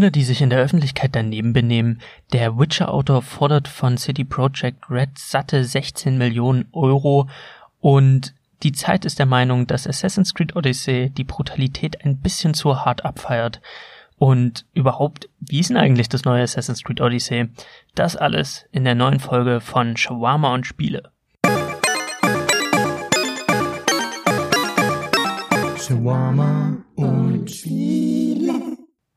Kinder, die sich in der Öffentlichkeit daneben benehmen. Der Witcher-Autor fordert von City Project Red satte 16 Millionen Euro und die Zeit ist der Meinung, dass Assassin's Creed Odyssey die Brutalität ein bisschen zu hart abfeiert. Und überhaupt, wie ist denn eigentlich das neue Assassin's Creed Odyssey? Das alles in der neuen Folge von Shawarma und Spiele. Shawarma und Spiele.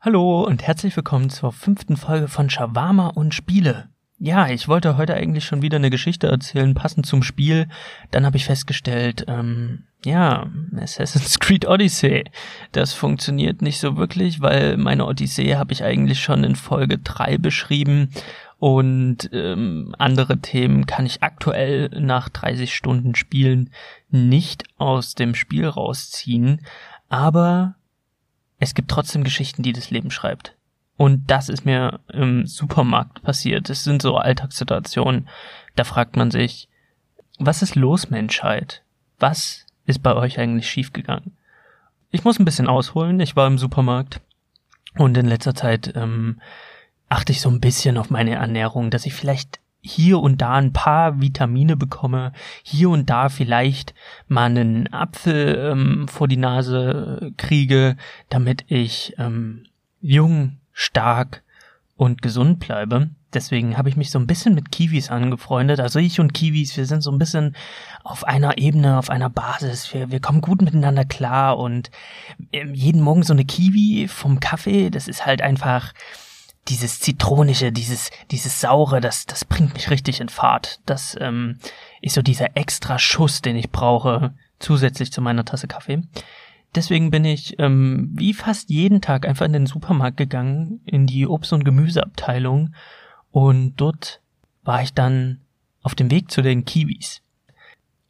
Hallo und herzlich willkommen zur fünften Folge von Shawarma und Spiele. Ja, ich wollte heute eigentlich schon wieder eine Geschichte erzählen, passend zum Spiel. Dann habe ich festgestellt, ähm, ja, Assassin's Creed Odyssey. Das funktioniert nicht so wirklich, weil meine Odyssee habe ich eigentlich schon in Folge drei beschrieben und ähm, andere Themen kann ich aktuell nach 30 Stunden Spielen nicht aus dem Spiel rausziehen. Aber es gibt trotzdem Geschichten, die das Leben schreibt. Und das ist mir im Supermarkt passiert. Es sind so Alltagssituationen. Da fragt man sich, was ist los, Menschheit? Was ist bei euch eigentlich schiefgegangen? Ich muss ein bisschen ausholen. Ich war im Supermarkt und in letzter Zeit ähm, achte ich so ein bisschen auf meine Ernährung, dass ich vielleicht hier und da ein paar Vitamine bekomme, hier und da vielleicht mal einen Apfel ähm, vor die Nase kriege, damit ich ähm, jung stark und gesund bleibe. Deswegen habe ich mich so ein bisschen mit Kiwis angefreundet. Also ich und Kiwis, wir sind so ein bisschen auf einer Ebene, auf einer Basis. Wir, wir kommen gut miteinander klar und ähm, jeden Morgen so eine Kiwi vom Kaffee, das ist halt einfach dieses zitronische, dieses dieses saure, das das bringt mich richtig in Fahrt. Das ähm, ist so dieser extra Schuss, den ich brauche zusätzlich zu meiner Tasse Kaffee. Deswegen bin ich ähm, wie fast jeden Tag einfach in den Supermarkt gegangen, in die Obst- und Gemüseabteilung und dort war ich dann auf dem Weg zu den Kiwis.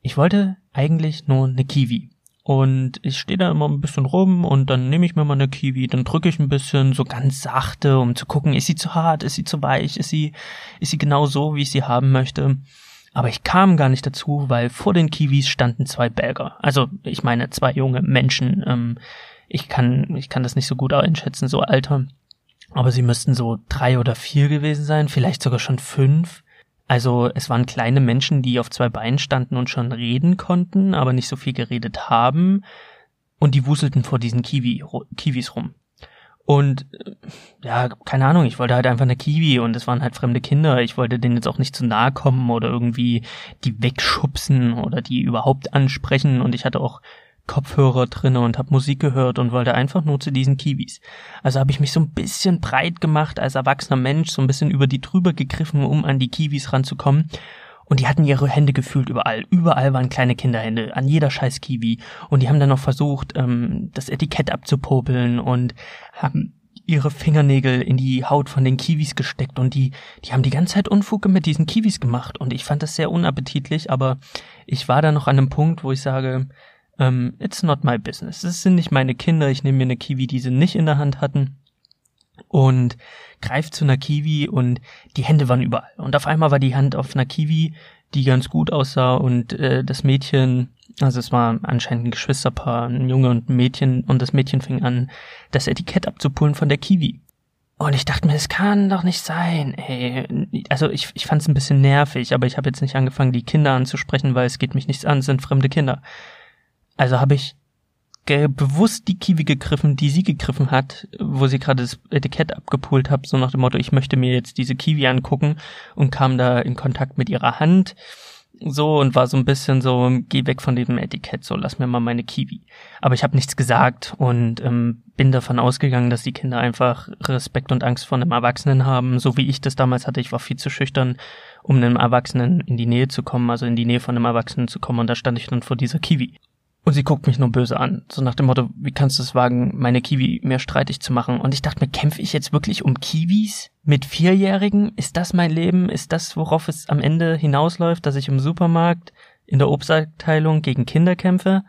Ich wollte eigentlich nur eine Kiwi. Und ich stehe da immer ein bisschen rum und dann nehme ich mir mal eine Kiwi, dann drücke ich ein bisschen so ganz sachte, um zu gucken, ist sie zu hart, ist sie zu weich, ist sie, ist sie genau so, wie ich sie haben möchte. Aber ich kam gar nicht dazu, weil vor den Kiwis standen zwei Belger. Also ich meine zwei junge Menschen. Ähm, ich kann, ich kann das nicht so gut einschätzen, so Alter. Aber sie müssten so drei oder vier gewesen sein, vielleicht sogar schon fünf. Also es waren kleine Menschen, die auf zwei Beinen standen und schon reden konnten, aber nicht so viel geredet haben. Und die wuselten vor diesen Kiwi, Kiwis rum. Und äh, ja, keine Ahnung, ich wollte halt einfach eine Kiwi und es waren halt fremde Kinder. Ich wollte denen jetzt auch nicht zu nahe kommen oder irgendwie die wegschubsen oder die überhaupt ansprechen. Und ich hatte auch Kopfhörer drinne und habe Musik gehört und wollte einfach nur zu diesen Kiwis. Also habe ich mich so ein bisschen breit gemacht als erwachsener Mensch, so ein bisschen über die drüber gegriffen, um an die Kiwis ranzukommen und die hatten ihre Hände gefühlt überall. Überall waren kleine Kinderhände, an jeder scheiß Kiwi. Und die haben dann noch versucht, ähm, das Etikett abzupopeln und haben ihre Fingernägel in die Haut von den Kiwis gesteckt und die, die haben die ganze Zeit Unfuge mit diesen Kiwis gemacht und ich fand das sehr unappetitlich, aber ich war da noch an einem Punkt, wo ich sage, ähm, it's not my business. Es sind nicht meine Kinder, ich nehme mir eine Kiwi, die sie nicht in der Hand hatten und greift zu einer Kiwi und die Hände waren überall. Und auf einmal war die Hand auf einer Kiwi, die ganz gut aussah und äh, das Mädchen, also es war anscheinend ein Geschwisterpaar, ein Junge und ein Mädchen und das Mädchen fing an, das Etikett abzupullen von der Kiwi. Und ich dachte mir, es kann doch nicht sein, ey. Also ich, ich fand es ein bisschen nervig, aber ich habe jetzt nicht angefangen, die Kinder anzusprechen, weil es geht mich nichts an, es sind fremde Kinder. Also habe ich bewusst die Kiwi gegriffen, die sie gegriffen hat, wo sie gerade das Etikett abgepult hat, so nach dem Motto, ich möchte mir jetzt diese Kiwi angucken und kam da in Kontakt mit ihrer Hand so und war so ein bisschen so, geh weg von diesem Etikett, so lass mir mal meine Kiwi. Aber ich habe nichts gesagt und ähm, bin davon ausgegangen, dass die Kinder einfach Respekt und Angst vor einem Erwachsenen haben, so wie ich das damals hatte. Ich war viel zu schüchtern, um einem Erwachsenen in die Nähe zu kommen, also in die Nähe von einem Erwachsenen zu kommen und da stand ich dann vor dieser Kiwi. Und sie guckt mich nur böse an, so nach dem Motto, wie kannst du es wagen, meine Kiwi mehr streitig zu machen? Und ich dachte mir, kämpfe ich jetzt wirklich um Kiwis mit Vierjährigen? Ist das mein Leben? Ist das, worauf es am Ende hinausläuft, dass ich im Supermarkt in der Obstabteilung gegen Kinder kämpfe?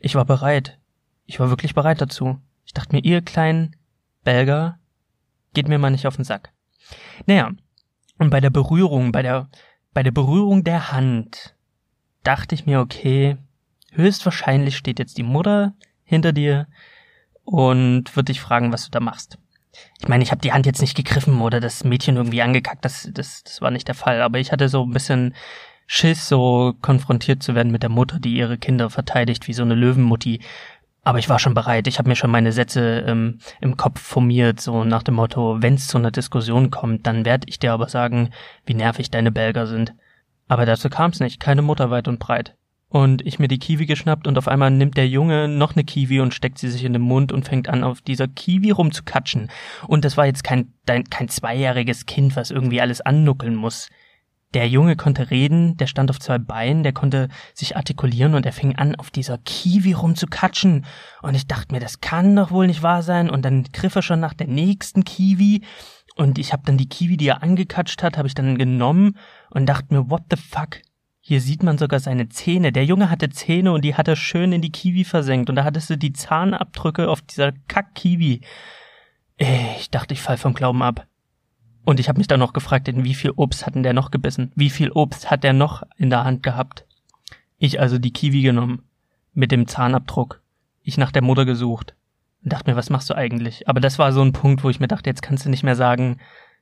Ich war bereit. Ich war wirklich bereit dazu. Ich dachte mir, ihr kleinen Belger, geht mir mal nicht auf den Sack. Naja, und bei der Berührung, bei der, bei der Berührung der Hand, dachte ich mir, okay, höchstwahrscheinlich steht jetzt die Mutter hinter dir und wird dich fragen, was du da machst. ich meine, ich habe die Hand jetzt nicht gegriffen oder das Mädchen irgendwie angekackt, das, das, das war nicht der Fall. Aber ich hatte so ein bisschen Schiss, so konfrontiert zu werden mit der Mutter, die ihre Kinder verteidigt wie so eine Löwenmutti. Aber ich war schon bereit. Ich habe mir schon meine Sätze ähm, im Kopf formiert, so nach dem Motto, wenn es zu einer Diskussion kommt, dann werde ich dir aber sagen, wie nervig deine Belger sind. Aber dazu kam es nicht, keine Mutter weit und breit. Und ich mir die Kiwi geschnappt und auf einmal nimmt der Junge noch eine Kiwi und steckt sie sich in den Mund und fängt an, auf dieser Kiwi rumzukatschen. Und das war jetzt kein, kein zweijähriges Kind, was irgendwie alles annuckeln muss. Der Junge konnte reden, der stand auf zwei Beinen, der konnte sich artikulieren und er fing an, auf dieser Kiwi rumzukatschen. Und ich dachte mir, das kann doch wohl nicht wahr sein. Und dann griff er schon nach der nächsten Kiwi. Und ich habe dann die Kiwi, die er angekatscht hat, habe ich dann genommen und dachte mir, what the fuck? Hier sieht man sogar seine Zähne. Der Junge hatte Zähne und die hat er schön in die Kiwi versenkt. Und da hattest du die Zahnabdrücke auf dieser Kack-Kiwi. Ich dachte, ich fall vom Glauben ab. Und ich habe mich dann noch gefragt, in wie viel Obst hat denn der noch gebissen? Wie viel Obst hat der noch in der Hand gehabt? Ich also die Kiwi genommen. Mit dem Zahnabdruck. Ich nach der Mutter gesucht. Und dachte mir, was machst du eigentlich? Aber das war so ein Punkt, wo ich mir dachte, jetzt kannst du nicht mehr sagen,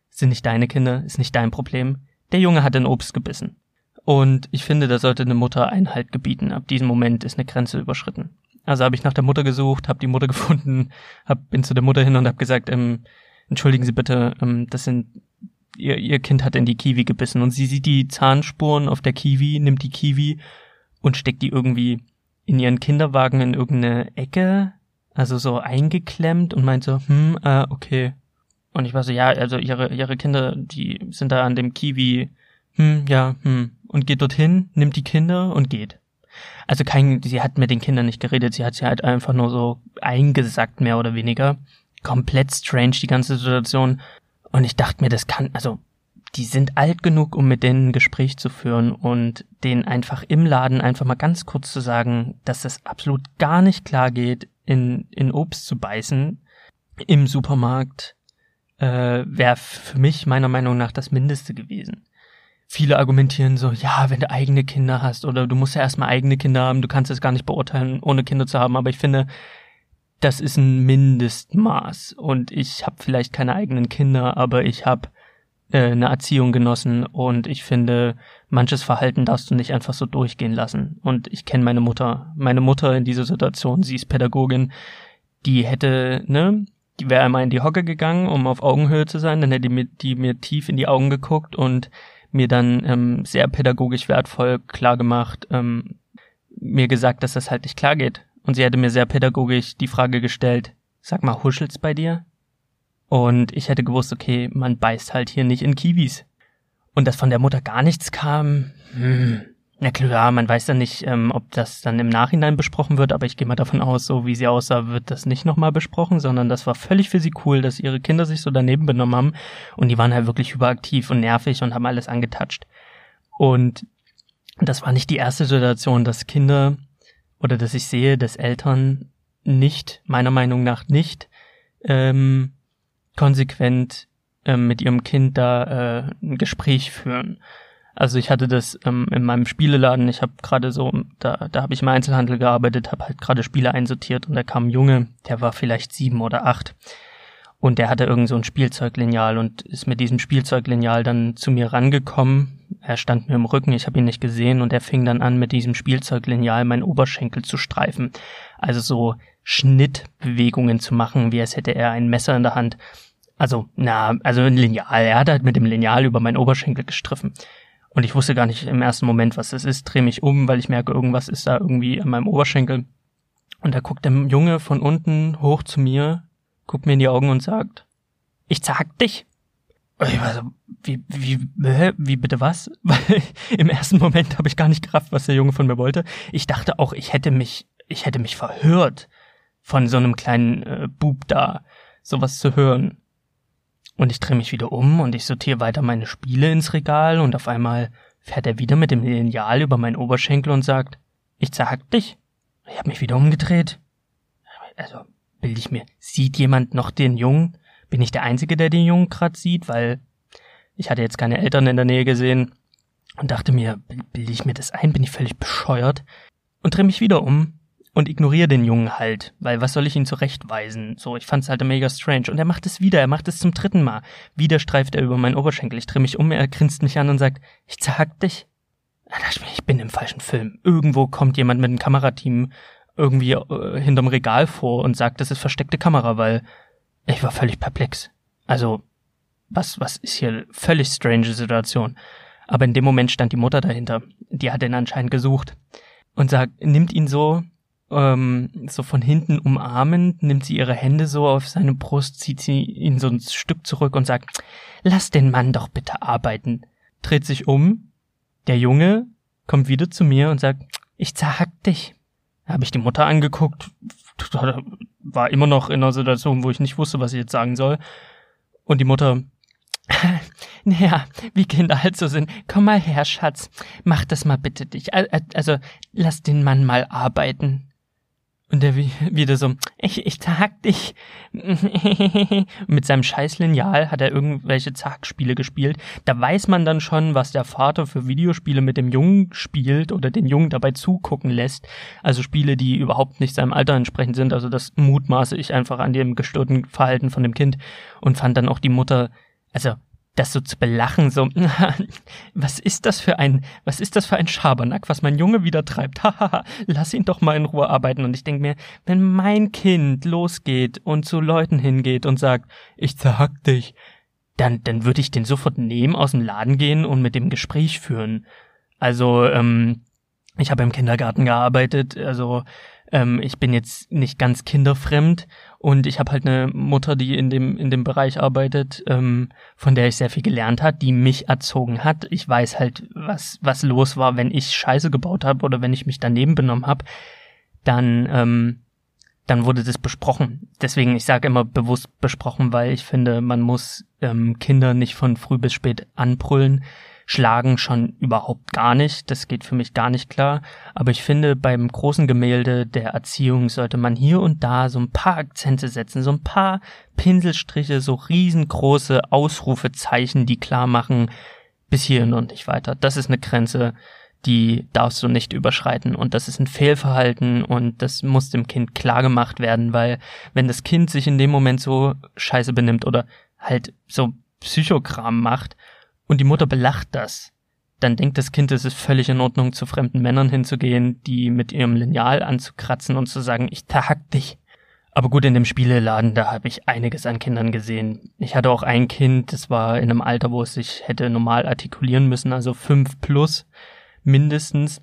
sind nicht deine Kinder, ist nicht dein Problem. Der Junge hat in Obst gebissen. Und ich finde, da sollte eine Mutter Einhalt gebieten. Ab diesem Moment ist eine Grenze überschritten. Also habe ich nach der Mutter gesucht, habe die Mutter gefunden, hab, bin zu der Mutter hin und habe gesagt, ähm, entschuldigen Sie bitte, ähm, das sind ihr, ihr Kind hat in die Kiwi gebissen und sie sieht die Zahnspuren auf der Kiwi, nimmt die Kiwi und steckt die irgendwie in ihren Kinderwagen in irgendeine Ecke, also so eingeklemmt und meint so, hm, äh, okay. Und ich war so, ja, also ihre, ihre Kinder, die sind da an dem Kiwi, hm, ja, hm. Und geht dorthin, nimmt die Kinder und geht. Also kein, sie hat mit den Kindern nicht geredet, sie hat sie halt einfach nur so eingesackt, mehr oder weniger komplett strange, die ganze Situation. Und ich dachte mir, das kann, also, die sind alt genug, um mit denen ein Gespräch zu führen und denen einfach im Laden einfach mal ganz kurz zu sagen, dass das absolut gar nicht klar geht, in, in Obst zu beißen im Supermarkt, äh, wäre für mich meiner Meinung nach das Mindeste gewesen. Viele argumentieren so, ja, wenn du eigene Kinder hast oder du musst ja erstmal eigene Kinder haben, du kannst es gar nicht beurteilen, ohne Kinder zu haben, aber ich finde, das ist ein Mindestmaß. Und ich habe vielleicht keine eigenen Kinder, aber ich habe äh, eine Erziehung genossen und ich finde, manches Verhalten darfst du nicht einfach so durchgehen lassen. Und ich kenne meine Mutter. Meine Mutter in dieser Situation, sie ist Pädagogin, die hätte, ne, die wäre einmal in die Hocke gegangen, um auf Augenhöhe zu sein, dann hätte die mir, die mir tief in die Augen geguckt und mir dann ähm, sehr pädagogisch wertvoll klar gemacht, ähm, mir gesagt, dass das halt nicht klar geht, und sie hätte mir sehr pädagogisch die Frage gestellt, sag mal, huschelt's bei dir? Und ich hätte gewusst, okay, man beißt halt hier nicht in Kiwis. Und dass von der Mutter gar nichts kam, hm, na klar, man weiß ja nicht, ähm, ob das dann im Nachhinein besprochen wird, aber ich gehe mal davon aus, so wie sie aussah, wird das nicht nochmal besprochen, sondern das war völlig für sie cool, dass ihre Kinder sich so daneben benommen haben und die waren halt wirklich überaktiv und nervig und haben alles angetatscht. Und das war nicht die erste Situation, dass Kinder oder dass ich sehe, dass Eltern nicht, meiner Meinung nach nicht, ähm, konsequent ähm, mit ihrem Kind da äh, ein Gespräch führen. Also ich hatte das ähm, in meinem Spieleladen, ich habe gerade so, da, da habe ich im Einzelhandel gearbeitet, habe halt gerade Spiele einsortiert und da kam ein Junge, der war vielleicht sieben oder acht und der hatte irgend so ein Spielzeuglineal und ist mit diesem Spielzeuglineal dann zu mir rangekommen. Er stand mir im Rücken, ich habe ihn nicht gesehen und er fing dann an, mit diesem Spielzeuglineal meinen Oberschenkel zu streifen. Also so Schnittbewegungen zu machen, wie als hätte er ein Messer in der Hand. Also, na, also ein Lineal. Er hat halt mit dem Lineal über meinen Oberschenkel gestriffen. Und ich wusste gar nicht im ersten Moment, was das ist, drehe mich um, weil ich merke, irgendwas ist da irgendwie an meinem Oberschenkel. Und da guckt der Junge von unten hoch zu mir, guckt mir in die Augen und sagt, ich zag dich. Und ich war so, wie, wie, wie bitte was? Weil im ersten Moment habe ich gar nicht gerafft, was der Junge von mir wollte. Ich dachte auch, ich hätte mich, ich hätte mich verhört, von so einem kleinen äh, Bub da sowas zu hören. Und ich drehe mich wieder um und ich sortiere weiter meine Spiele ins Regal und auf einmal fährt er wieder mit dem Lineal über meinen Oberschenkel und sagt, ich zerhack dich. Ich habe mich wieder umgedreht. Also, bilde ich mir, sieht jemand noch den Jungen? Bin ich der Einzige, der den Jungen gerade sieht? Weil ich hatte jetzt keine Eltern in der Nähe gesehen und dachte mir, bilde ich mir das ein? Bin ich völlig bescheuert? Und drehe mich wieder um. Und ignoriere den Jungen halt, weil was soll ich ihn zurechtweisen? So, ich fand's halt mega strange. Und er macht es wieder, er macht es zum dritten Mal. Wieder streift er über meinen Oberschenkel. Ich drehe mich um, er grinst mich an und sagt, ich zerhack dich. Ich bin im falschen Film. Irgendwo kommt jemand mit einem Kamerateam irgendwie äh, hinterm Regal vor und sagt, das ist versteckte Kamera, weil ich war völlig perplex. Also, was, was ist hier völlig strange Situation? Aber in dem Moment stand die Mutter dahinter. Die hat ihn anscheinend gesucht und sagt, nimmt ihn so, ähm, so von hinten umarmend, nimmt sie ihre Hände so auf seine Brust, zieht sie ihn so ein Stück zurück und sagt, lass den Mann doch bitte arbeiten. Dreht sich um, der Junge kommt wieder zu mir und sagt, ich zerhack dich. Habe ich die Mutter angeguckt, war immer noch in einer Situation, wo ich nicht wusste, was ich jetzt sagen soll. Und die Mutter, naja, wie Kinder halt so sind. Komm mal her, Schatz. Mach das mal bitte dich. Also, lass den Mann mal arbeiten. Und der wieder so, ich, ich tag dich. Mit seinem scheiß Lineal hat er irgendwelche Zagspiele gespielt. Da weiß man dann schon, was der Vater für Videospiele mit dem Jungen spielt oder den Jungen dabei zugucken lässt. Also Spiele, die überhaupt nicht seinem Alter entsprechend sind. Also das mutmaße ich einfach an dem gestörten Verhalten von dem Kind und fand dann auch die Mutter, also das so zu belachen, so, was ist das für ein, was ist das für ein Schabernack, was mein Junge wieder treibt? Hahaha, lass ihn doch mal in Ruhe arbeiten. Und ich denke mir, wenn mein Kind losgeht und zu Leuten hingeht und sagt, ich zerhack dich, dann, dann würde ich den sofort nehmen, aus dem Laden gehen und mit dem Gespräch führen. Also, ähm, ich habe im Kindergarten gearbeitet, also ähm, ich bin jetzt nicht ganz kinderfremd und ich habe halt eine Mutter, die in dem in dem Bereich arbeitet, ähm, von der ich sehr viel gelernt hat, die mich erzogen hat. Ich weiß halt, was was los war, wenn ich Scheiße gebaut habe oder wenn ich mich daneben benommen habe. Dann ähm, dann wurde das besprochen. Deswegen, ich sage immer bewusst besprochen, weil ich finde, man muss ähm, Kinder nicht von früh bis spät anbrüllen. Schlagen schon überhaupt gar nicht. Das geht für mich gar nicht klar. Aber ich finde, beim großen Gemälde der Erziehung sollte man hier und da so ein paar Akzente setzen, so ein paar Pinselstriche, so riesengroße Ausrufezeichen, die klar machen, bis hierhin und nicht weiter. Das ist eine Grenze, die darfst du nicht überschreiten und das ist ein Fehlverhalten und das muss dem Kind klar gemacht werden, weil wenn das Kind sich in dem Moment so scheiße benimmt oder halt so Psychogramm macht und die Mutter belacht das, dann denkt das Kind, es ist völlig in Ordnung, zu fremden Männern hinzugehen, die mit ihrem Lineal anzukratzen und zu sagen, ich tahack dich. Aber gut, in dem Spieleladen, da habe ich einiges an Kindern gesehen. Ich hatte auch ein Kind, das war in einem Alter, wo es sich hätte normal artikulieren müssen, also fünf plus mindestens.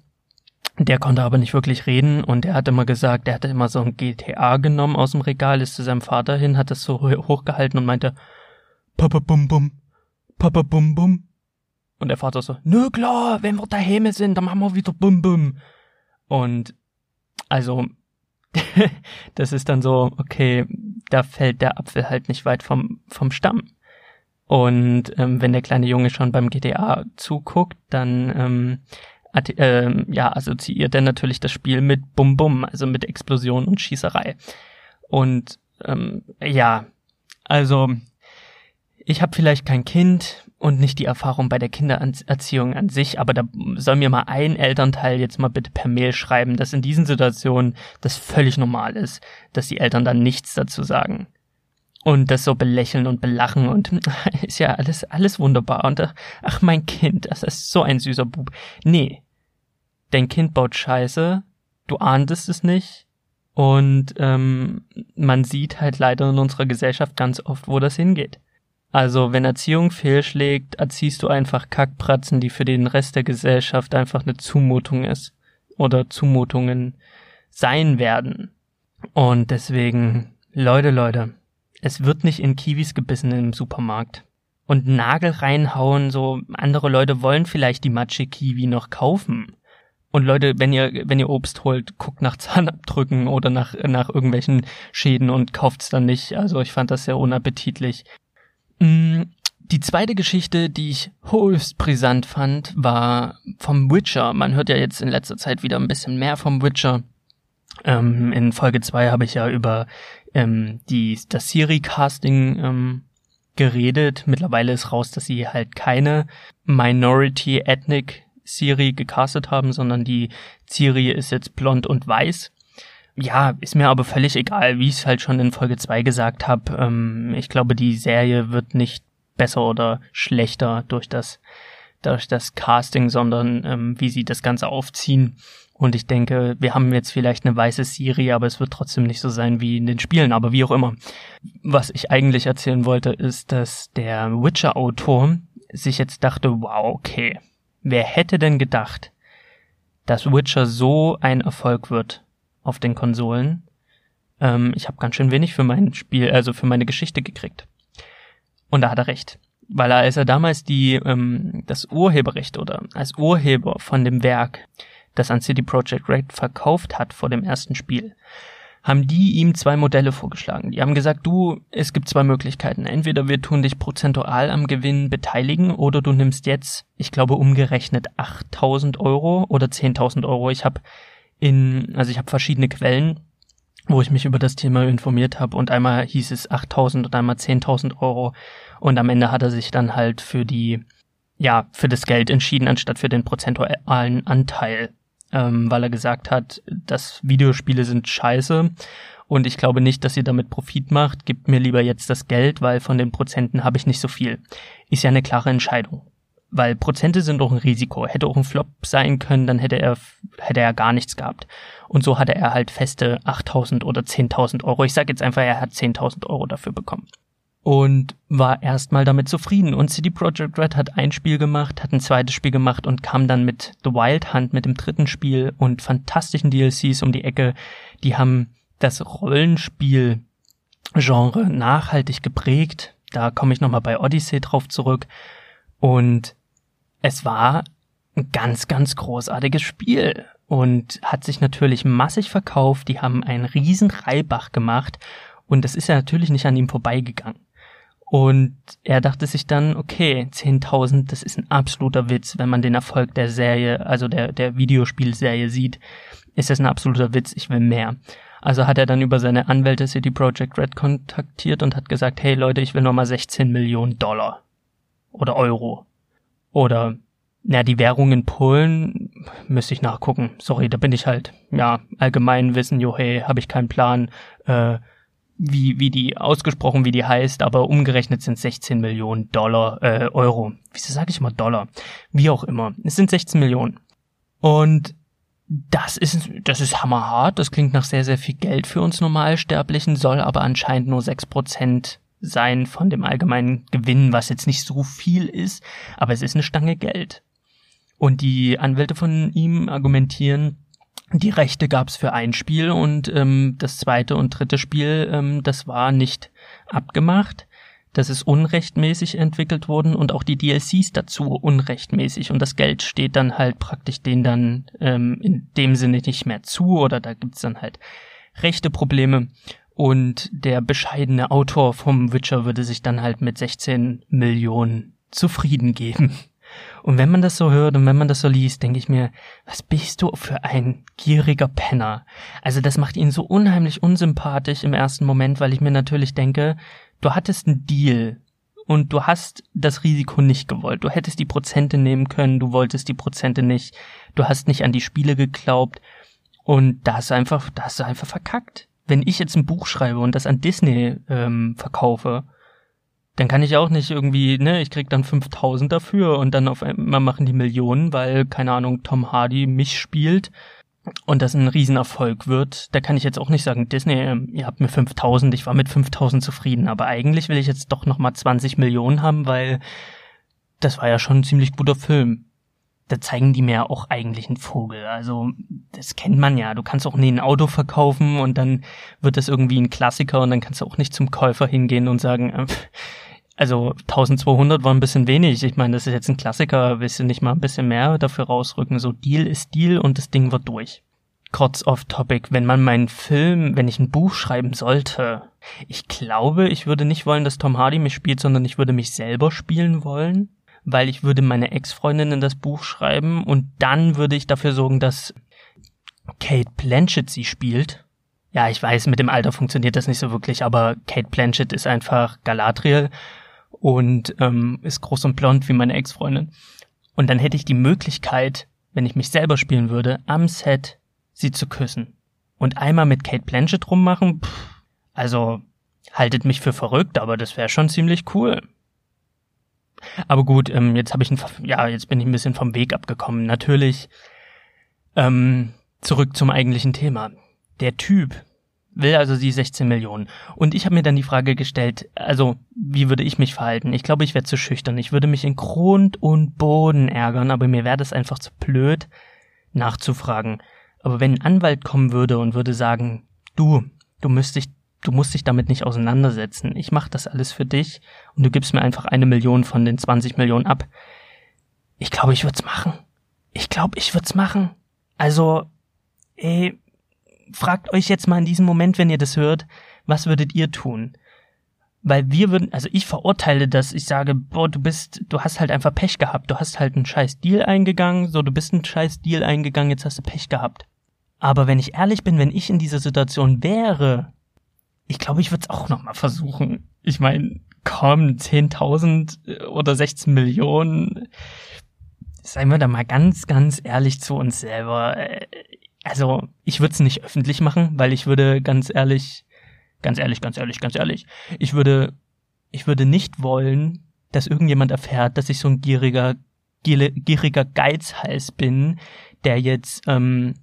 Der konnte aber nicht wirklich reden und er hat immer gesagt, er hatte immer so ein GTA genommen aus dem Regal, ist zu seinem Vater hin, hat das so hochgehalten und meinte, Papa Bum Bum, Papa Bum Bum. Und der Vater so, nö klar, wenn wir daheim sind, dann machen wir wieder Bum Bum. Und also, das ist dann so, okay, da fällt der Apfel halt nicht weit vom, vom Stamm. Und ähm, wenn der kleine Junge schon beim GTA zuguckt, dann ähm, äh, ja, assoziiert er natürlich das Spiel mit Bum Bum, also mit Explosion und Schießerei. Und ähm, ja, also ich habe vielleicht kein Kind und nicht die Erfahrung bei der Kindererziehung an sich, aber da soll mir mal ein Elternteil jetzt mal bitte per Mail schreiben, dass in diesen Situationen das völlig normal ist, dass die Eltern dann nichts dazu sagen. Und das so belächeln und belachen und ist ja alles, alles wunderbar. Und ach, mein Kind, das ist so ein süßer Bub. Nee. Dein Kind baut Scheiße, du ahntest es nicht. Und ähm, man sieht halt leider in unserer Gesellschaft ganz oft, wo das hingeht. Also, wenn Erziehung fehlschlägt, erziehst du einfach Kackpratzen, die für den Rest der Gesellschaft einfach eine Zumutung ist. Oder Zumutungen sein werden. Und deswegen, Leute, Leute, es wird nicht in Kiwis gebissen im Supermarkt. Und Nagel reinhauen, so andere Leute wollen vielleicht die Matsche Kiwi noch kaufen. Und Leute, wenn ihr, wenn ihr Obst holt, guckt nach Zahnabdrücken oder nach, nach irgendwelchen Schäden und kauft's dann nicht. Also ich fand das sehr unappetitlich. Mm, die zweite Geschichte, die ich höchst brisant fand, war vom Witcher. Man hört ja jetzt in letzter Zeit wieder ein bisschen mehr vom Witcher. Ähm, in Folge zwei habe ich ja über ähm, die, das Siri-Casting ähm, geredet. Mittlerweile ist raus, dass sie halt keine Minority Ethnic Siri gecastet haben, sondern die Siri ist jetzt blond und weiß. Ja, ist mir aber völlig egal, wie ich es halt schon in Folge 2 gesagt habe. Ähm, ich glaube, die Serie wird nicht besser oder schlechter durch das, durch das Casting, sondern ähm, wie sie das Ganze aufziehen. Und ich denke, wir haben jetzt vielleicht eine weiße Serie, aber es wird trotzdem nicht so sein wie in den Spielen, aber wie auch immer. Was ich eigentlich erzählen wollte, ist, dass der Witcher-Autor sich jetzt dachte, wow, okay, wer hätte denn gedacht, dass Witcher so ein Erfolg wird auf den Konsolen? Ähm, ich habe ganz schön wenig für mein Spiel, also für meine Geschichte gekriegt. Und da hat er recht. Weil er, als er damals die, ähm, das Urheberrecht oder als Urheber von dem Werk das an CD Projekt Red verkauft hat vor dem ersten Spiel, haben die ihm zwei Modelle vorgeschlagen. Die haben gesagt, du, es gibt zwei Möglichkeiten. Entweder wir tun dich prozentual am Gewinn beteiligen oder du nimmst jetzt, ich glaube umgerechnet 8000 Euro oder 10.000 Euro. Ich habe in, also ich habe verschiedene Quellen, wo ich mich über das Thema informiert habe und einmal hieß es 8000 und einmal 10.000 Euro und am Ende hat er sich dann halt für die, ja, für das Geld entschieden, anstatt für den prozentualen Anteil ähm, weil er gesagt hat, dass Videospiele sind scheiße und ich glaube nicht, dass ihr damit Profit macht. Gebt mir lieber jetzt das Geld, weil von den Prozenten habe ich nicht so viel. Ist ja eine klare Entscheidung. Weil Prozente sind auch ein Risiko. Hätte auch ein Flop sein können, dann hätte er, hätte er gar nichts gehabt. Und so hatte er halt feste 8000 oder 10.000 Euro. Ich sage jetzt einfach, er hat 10.000 Euro dafür bekommen und war erstmal damit zufrieden. Und CD Projekt Red hat ein Spiel gemacht, hat ein zweites Spiel gemacht und kam dann mit The Wild Hunt, mit dem dritten Spiel und fantastischen DLCs um die Ecke. Die haben das Rollenspiel-Genre nachhaltig geprägt. Da komme ich nochmal bei Odyssey drauf zurück. Und es war ein ganz, ganz großartiges Spiel und hat sich natürlich massig verkauft. Die haben einen riesen Reibach gemacht und das ist ja natürlich nicht an ihm vorbeigegangen. Und er dachte sich dann, okay, 10.000, das ist ein absoluter Witz, wenn man den Erfolg der Serie, also der, der Videospielserie sieht, ist das ein absoluter Witz, ich will mehr. Also hat er dann über seine Anwälte City Project Red kontaktiert und hat gesagt, hey Leute, ich will nochmal 16 Millionen Dollar. Oder Euro. Oder, na, die Währung in Polen müsste ich nachgucken. Sorry, da bin ich halt, ja, allgemein wissen, jo, hey, habe ich keinen Plan. Äh, wie, wie die ausgesprochen, wie die heißt, aber umgerechnet sind 16 Millionen Dollar, äh, Euro. Wieso sage ich mal Dollar? Wie auch immer. Es sind 16 Millionen. Und das ist, das ist hammerhart. Das klingt nach sehr, sehr viel Geld für uns Normalsterblichen, soll aber anscheinend nur 6% sein von dem allgemeinen Gewinn, was jetzt nicht so viel ist, aber es ist eine Stange Geld. Und die Anwälte von ihm argumentieren, die Rechte gab es für ein Spiel und ähm, das zweite und dritte Spiel, ähm, das war nicht abgemacht. Das ist unrechtmäßig entwickelt worden und auch die DLCs dazu unrechtmäßig und das Geld steht dann halt praktisch denen dann ähm, in dem Sinne nicht mehr zu oder da gibt's dann halt rechte Probleme und der bescheidene Autor vom Witcher würde sich dann halt mit 16 Millionen zufrieden geben. Und wenn man das so hört und wenn man das so liest, denke ich mir, was bist du für ein gieriger Penner? Also das macht ihn so unheimlich unsympathisch im ersten Moment, weil ich mir natürlich denke, du hattest einen Deal und du hast das Risiko nicht gewollt. Du hättest die Prozente nehmen können, du wolltest die Prozente nicht. Du hast nicht an die Spiele geglaubt und da hast du einfach, da hast du einfach verkackt. Wenn ich jetzt ein Buch schreibe und das an Disney ähm, verkaufe, dann kann ich auch nicht irgendwie, ne, ich krieg dann 5000 dafür und dann auf einmal machen die Millionen, weil, keine Ahnung, Tom Hardy mich spielt und das ein Riesenerfolg wird. Da kann ich jetzt auch nicht sagen, Disney, ähm, ihr habt mir 5000, ich war mit 5000 zufrieden, aber eigentlich will ich jetzt doch nochmal 20 Millionen haben, weil das war ja schon ein ziemlich guter Film. Da zeigen die mir auch eigentlich einen Vogel. Also, das kennt man ja. Du kannst auch nie ein Auto verkaufen und dann wird das irgendwie ein Klassiker und dann kannst du auch nicht zum Käufer hingehen und sagen, äh, also 1200 war ein bisschen wenig. Ich meine, das ist jetzt ein Klassiker. Willst du nicht mal ein bisschen mehr dafür rausrücken? So Deal ist Deal und das Ding wird durch. Kurz off topic. Wenn man meinen Film, wenn ich ein Buch schreiben sollte, ich glaube, ich würde nicht wollen, dass Tom Hardy mich spielt, sondern ich würde mich selber spielen wollen, weil ich würde meine Ex-Freundin in das Buch schreiben und dann würde ich dafür sorgen, dass Kate Blanchett sie spielt. Ja, ich weiß, mit dem Alter funktioniert das nicht so wirklich, aber Kate Blanchett ist einfach Galadriel und ähm, ist groß und blond wie meine Ex-Freundin. Und dann hätte ich die Möglichkeit, wenn ich mich selber spielen würde, am Set sie zu küssen. Und einmal mit Kate Blanchett rummachen, pff, also haltet mich für verrückt, aber das wäre schon ziemlich cool. Aber gut, ähm, jetzt habe ich ein, ja, jetzt bin ich ein bisschen vom Weg abgekommen. Natürlich ähm, zurück zum eigentlichen Thema. Der Typ will also die 16 Millionen. Und ich habe mir dann die Frage gestellt, also wie würde ich mich verhalten? Ich glaube, ich wäre zu schüchtern. Ich würde mich in Grund und Boden ärgern, aber mir wäre das einfach zu blöd, nachzufragen. Aber wenn ein Anwalt kommen würde und würde sagen, du, du müsst dich, du musst dich damit nicht auseinandersetzen. Ich mache das alles für dich und du gibst mir einfach eine Million von den 20 Millionen ab. Ich glaube, ich würde es machen. Ich glaube, ich würde es machen. Also, ey, fragt euch jetzt mal in diesem Moment, wenn ihr das hört, was würdet ihr tun? Weil wir würden, also ich verurteile das, ich sage, boah, du bist, du hast halt einfach Pech gehabt, du hast halt einen scheiß Deal eingegangen, so, du bist einen scheiß Deal eingegangen, jetzt hast du Pech gehabt. Aber wenn ich ehrlich bin, wenn ich in dieser Situation wäre, ich glaube, ich würde es auch nochmal versuchen. Ich meine, komm, 10.000 oder 16 Millionen, seien wir da mal ganz, ganz ehrlich zu uns selber. Also, ich würde es nicht öffentlich machen, weil ich würde ganz ehrlich, ganz ehrlich, ganz ehrlich, ganz ehrlich, ich würde, ich würde nicht wollen, dass irgendjemand erfährt, dass ich so ein gieriger, gieriger Geizhals bin, der jetzt ähm,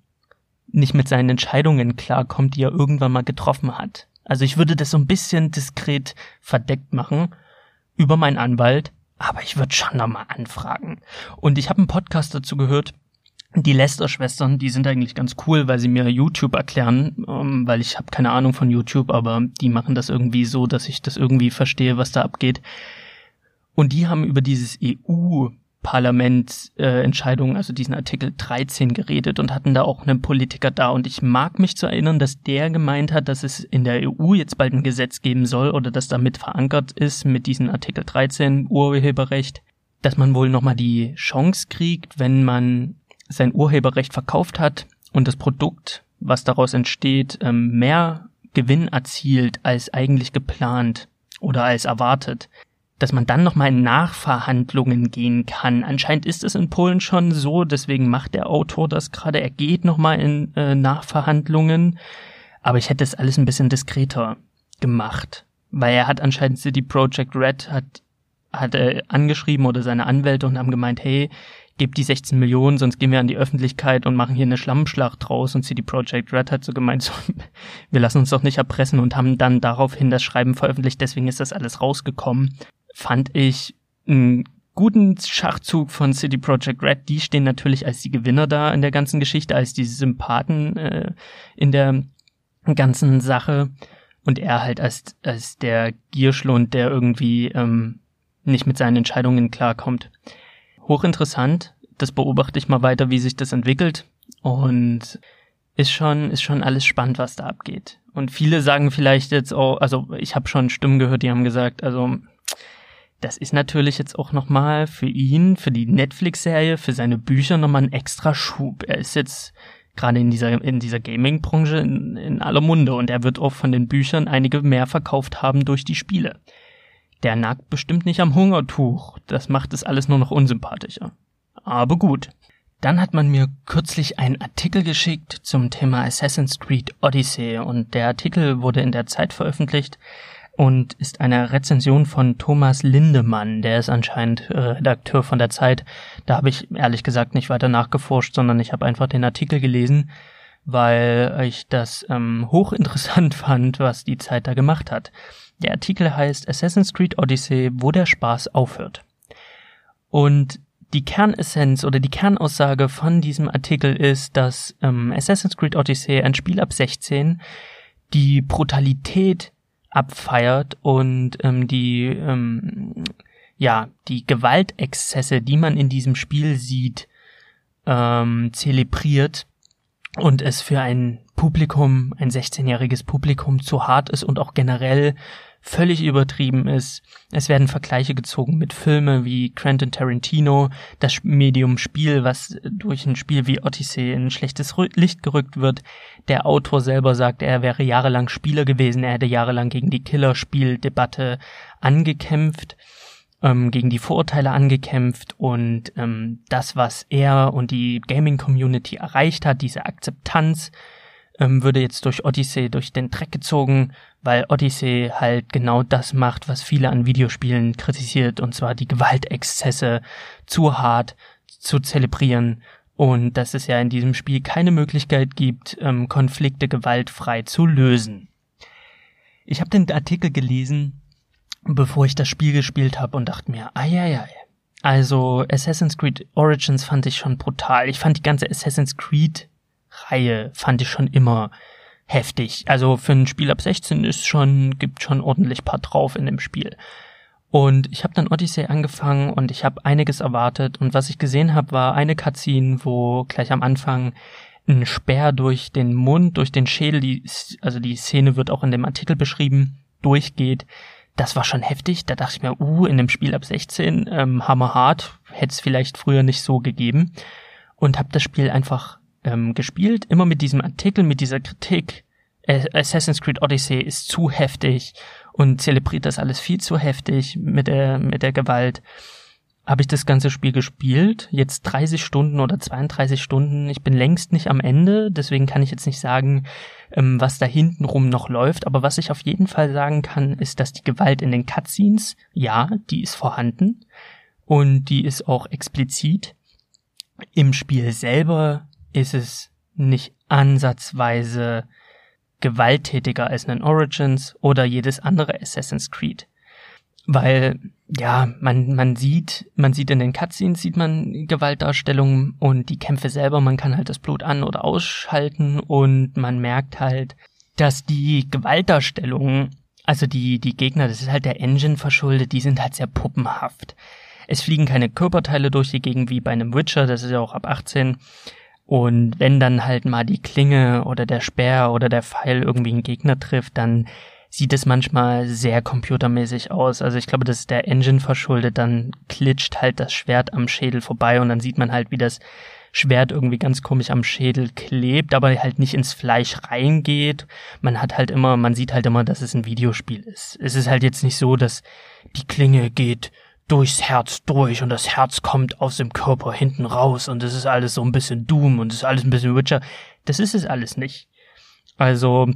nicht mit seinen Entscheidungen klarkommt, die er irgendwann mal getroffen hat. Also ich würde das so ein bisschen diskret verdeckt machen über meinen Anwalt, aber ich würde schon nochmal anfragen. Und ich habe einen Podcast dazu gehört, die Lester-Schwestern, die sind eigentlich ganz cool, weil sie mir YouTube erklären, ähm, weil ich habe keine Ahnung von YouTube, aber die machen das irgendwie so, dass ich das irgendwie verstehe, was da abgeht. Und die haben über dieses EU Parlamententscheidungen, äh, also diesen Artikel 13 geredet und hatten da auch einen Politiker da. Und ich mag mich zu erinnern, dass der gemeint hat, dass es in der EU jetzt bald ein Gesetz geben soll oder dass damit verankert ist mit diesem Artikel 13 Urheberrecht, dass man wohl nochmal die Chance kriegt, wenn man sein Urheberrecht verkauft hat und das Produkt, was daraus entsteht, ähm, mehr Gewinn erzielt als eigentlich geplant oder als erwartet, dass man dann nochmal in Nachverhandlungen gehen kann. Anscheinend ist es in Polen schon so, deswegen macht der Autor das gerade. Er geht nochmal in äh, Nachverhandlungen, aber ich hätte es alles ein bisschen diskreter gemacht, weil er hat anscheinend City Project Red hat hat er angeschrieben oder seine Anwälte und haben gemeint, hey, gebt die 16 Millionen, sonst gehen wir an die Öffentlichkeit und machen hier eine Schlammschlacht draus. Und CD Projekt Red hat so gemeint, so, wir lassen uns doch nicht erpressen und haben dann daraufhin das Schreiben veröffentlicht. Deswegen ist das alles rausgekommen. Fand ich einen guten Schachzug von CD Projekt Red. Die stehen natürlich als die Gewinner da in der ganzen Geschichte, als die Sympathen äh, in der ganzen Sache. Und er halt als, als der Gierschlund, der irgendwie ähm, nicht mit seinen Entscheidungen klarkommt hochinteressant. Das beobachte ich mal weiter, wie sich das entwickelt. Und ist schon, ist schon alles spannend, was da abgeht. Und viele sagen vielleicht jetzt auch, also ich habe schon Stimmen gehört, die haben gesagt, also das ist natürlich jetzt auch nochmal für ihn, für die Netflix-Serie, für seine Bücher nochmal ein extra Schub. Er ist jetzt gerade in dieser, in dieser Gaming-Branche in, in aller Munde und er wird auch von den Büchern einige mehr verkauft haben durch die Spiele. Der nagt bestimmt nicht am Hungertuch. Das macht es alles nur noch unsympathischer. Aber gut. Dann hat man mir kürzlich einen Artikel geschickt zum Thema Assassin's Creed Odyssey und der Artikel wurde in der Zeit veröffentlicht und ist eine Rezension von Thomas Lindemann, der ist anscheinend äh, Redakteur von der Zeit. Da habe ich ehrlich gesagt nicht weiter nachgeforscht, sondern ich habe einfach den Artikel gelesen, weil ich das ähm, hochinteressant fand, was die Zeit da gemacht hat. Der Artikel heißt Assassin's Creed Odyssey, wo der Spaß aufhört. Und die Kernessenz oder die Kernaussage von diesem Artikel ist, dass ähm, Assassin's Creed Odyssey, ein Spiel ab 16, die Brutalität abfeiert und ähm, die ähm, ja die Gewaltexzesse, die man in diesem Spiel sieht, ähm, zelebriert und es für ein Publikum, ein 16-jähriges Publikum zu hart ist und auch generell völlig übertrieben ist. Es werden Vergleiche gezogen mit Filmen wie Quentin Tarantino, das Medium Spiel, was durch ein Spiel wie Odyssey in schlechtes Licht gerückt wird. Der Autor selber sagt, er wäre jahrelang Spieler gewesen, er hätte jahrelang gegen die Killerspieldebatte angekämpft, ähm, gegen die Vorurteile angekämpft und ähm, das, was er und die Gaming-Community erreicht hat, diese Akzeptanz, ähm, würde jetzt durch Odyssey durch den Dreck gezogen, weil Odyssey halt genau das macht, was viele an Videospielen kritisiert, und zwar die Gewaltexzesse zu hart zu zelebrieren und dass es ja in diesem Spiel keine Möglichkeit gibt, ähm, Konflikte gewaltfrei zu lösen. Ich habe den Artikel gelesen, bevor ich das Spiel gespielt habe und dachte mir, ah ja ja. Also Assassin's Creed Origins fand ich schon brutal. Ich fand die ganze Assassin's Creed Reihe fand ich schon immer heftig. Also für ein Spiel ab 16 ist schon gibt schon ordentlich paar drauf in dem Spiel. Und ich habe dann Odyssey angefangen und ich habe einiges erwartet und was ich gesehen habe, war eine Cutscene, wo gleich am Anfang ein Speer durch den Mund, durch den Schädel, die, also die Szene wird auch in dem Artikel beschrieben, durchgeht das war schon heftig. Da dachte ich mir, uh, in dem Spiel ab 16, ähm, hammerhart, hätte es vielleicht früher nicht so gegeben. Und habe das Spiel einfach ähm, gespielt, immer mit diesem Artikel, mit dieser Kritik. Assassin's Creed Odyssey ist zu heftig und zelebriert das alles viel zu heftig mit der, mit der Gewalt habe ich das ganze Spiel gespielt. Jetzt 30 Stunden oder 32 Stunden. Ich bin längst nicht am Ende, deswegen kann ich jetzt nicht sagen, ähm, was da hintenrum noch läuft. Aber was ich auf jeden Fall sagen kann, ist, dass die Gewalt in den Cutscenes, ja, die ist vorhanden und die ist auch explizit. Im Spiel selber ist es nicht ansatzweise gewalttätiger als in Origins oder jedes andere Assassin's Creed weil ja, man, man sieht, man sieht in den Cutscenes, sieht man Gewaltdarstellungen und die Kämpfe selber, man kann halt das Blut an- oder ausschalten und man merkt halt, dass die Gewaltdarstellungen, also die, die Gegner, das ist halt der Engine verschuldet, die sind halt sehr puppenhaft. Es fliegen keine Körperteile durch die Gegend wie bei einem Witcher, das ist ja auch ab 18. Und wenn dann halt mal die Klinge oder der Speer oder der Pfeil irgendwie einen Gegner trifft, dann sieht es manchmal sehr computermäßig aus. Also ich glaube, das ist der Engine verschuldet. Dann klitscht halt das Schwert am Schädel vorbei und dann sieht man halt, wie das Schwert irgendwie ganz komisch am Schädel klebt, aber halt nicht ins Fleisch reingeht. Man hat halt immer, man sieht halt immer, dass es ein Videospiel ist. Es ist halt jetzt nicht so, dass die Klinge geht durchs Herz durch und das Herz kommt aus dem Körper hinten raus und es ist alles so ein bisschen Doom und es ist alles ein bisschen Witcher. Das ist es alles nicht. Also,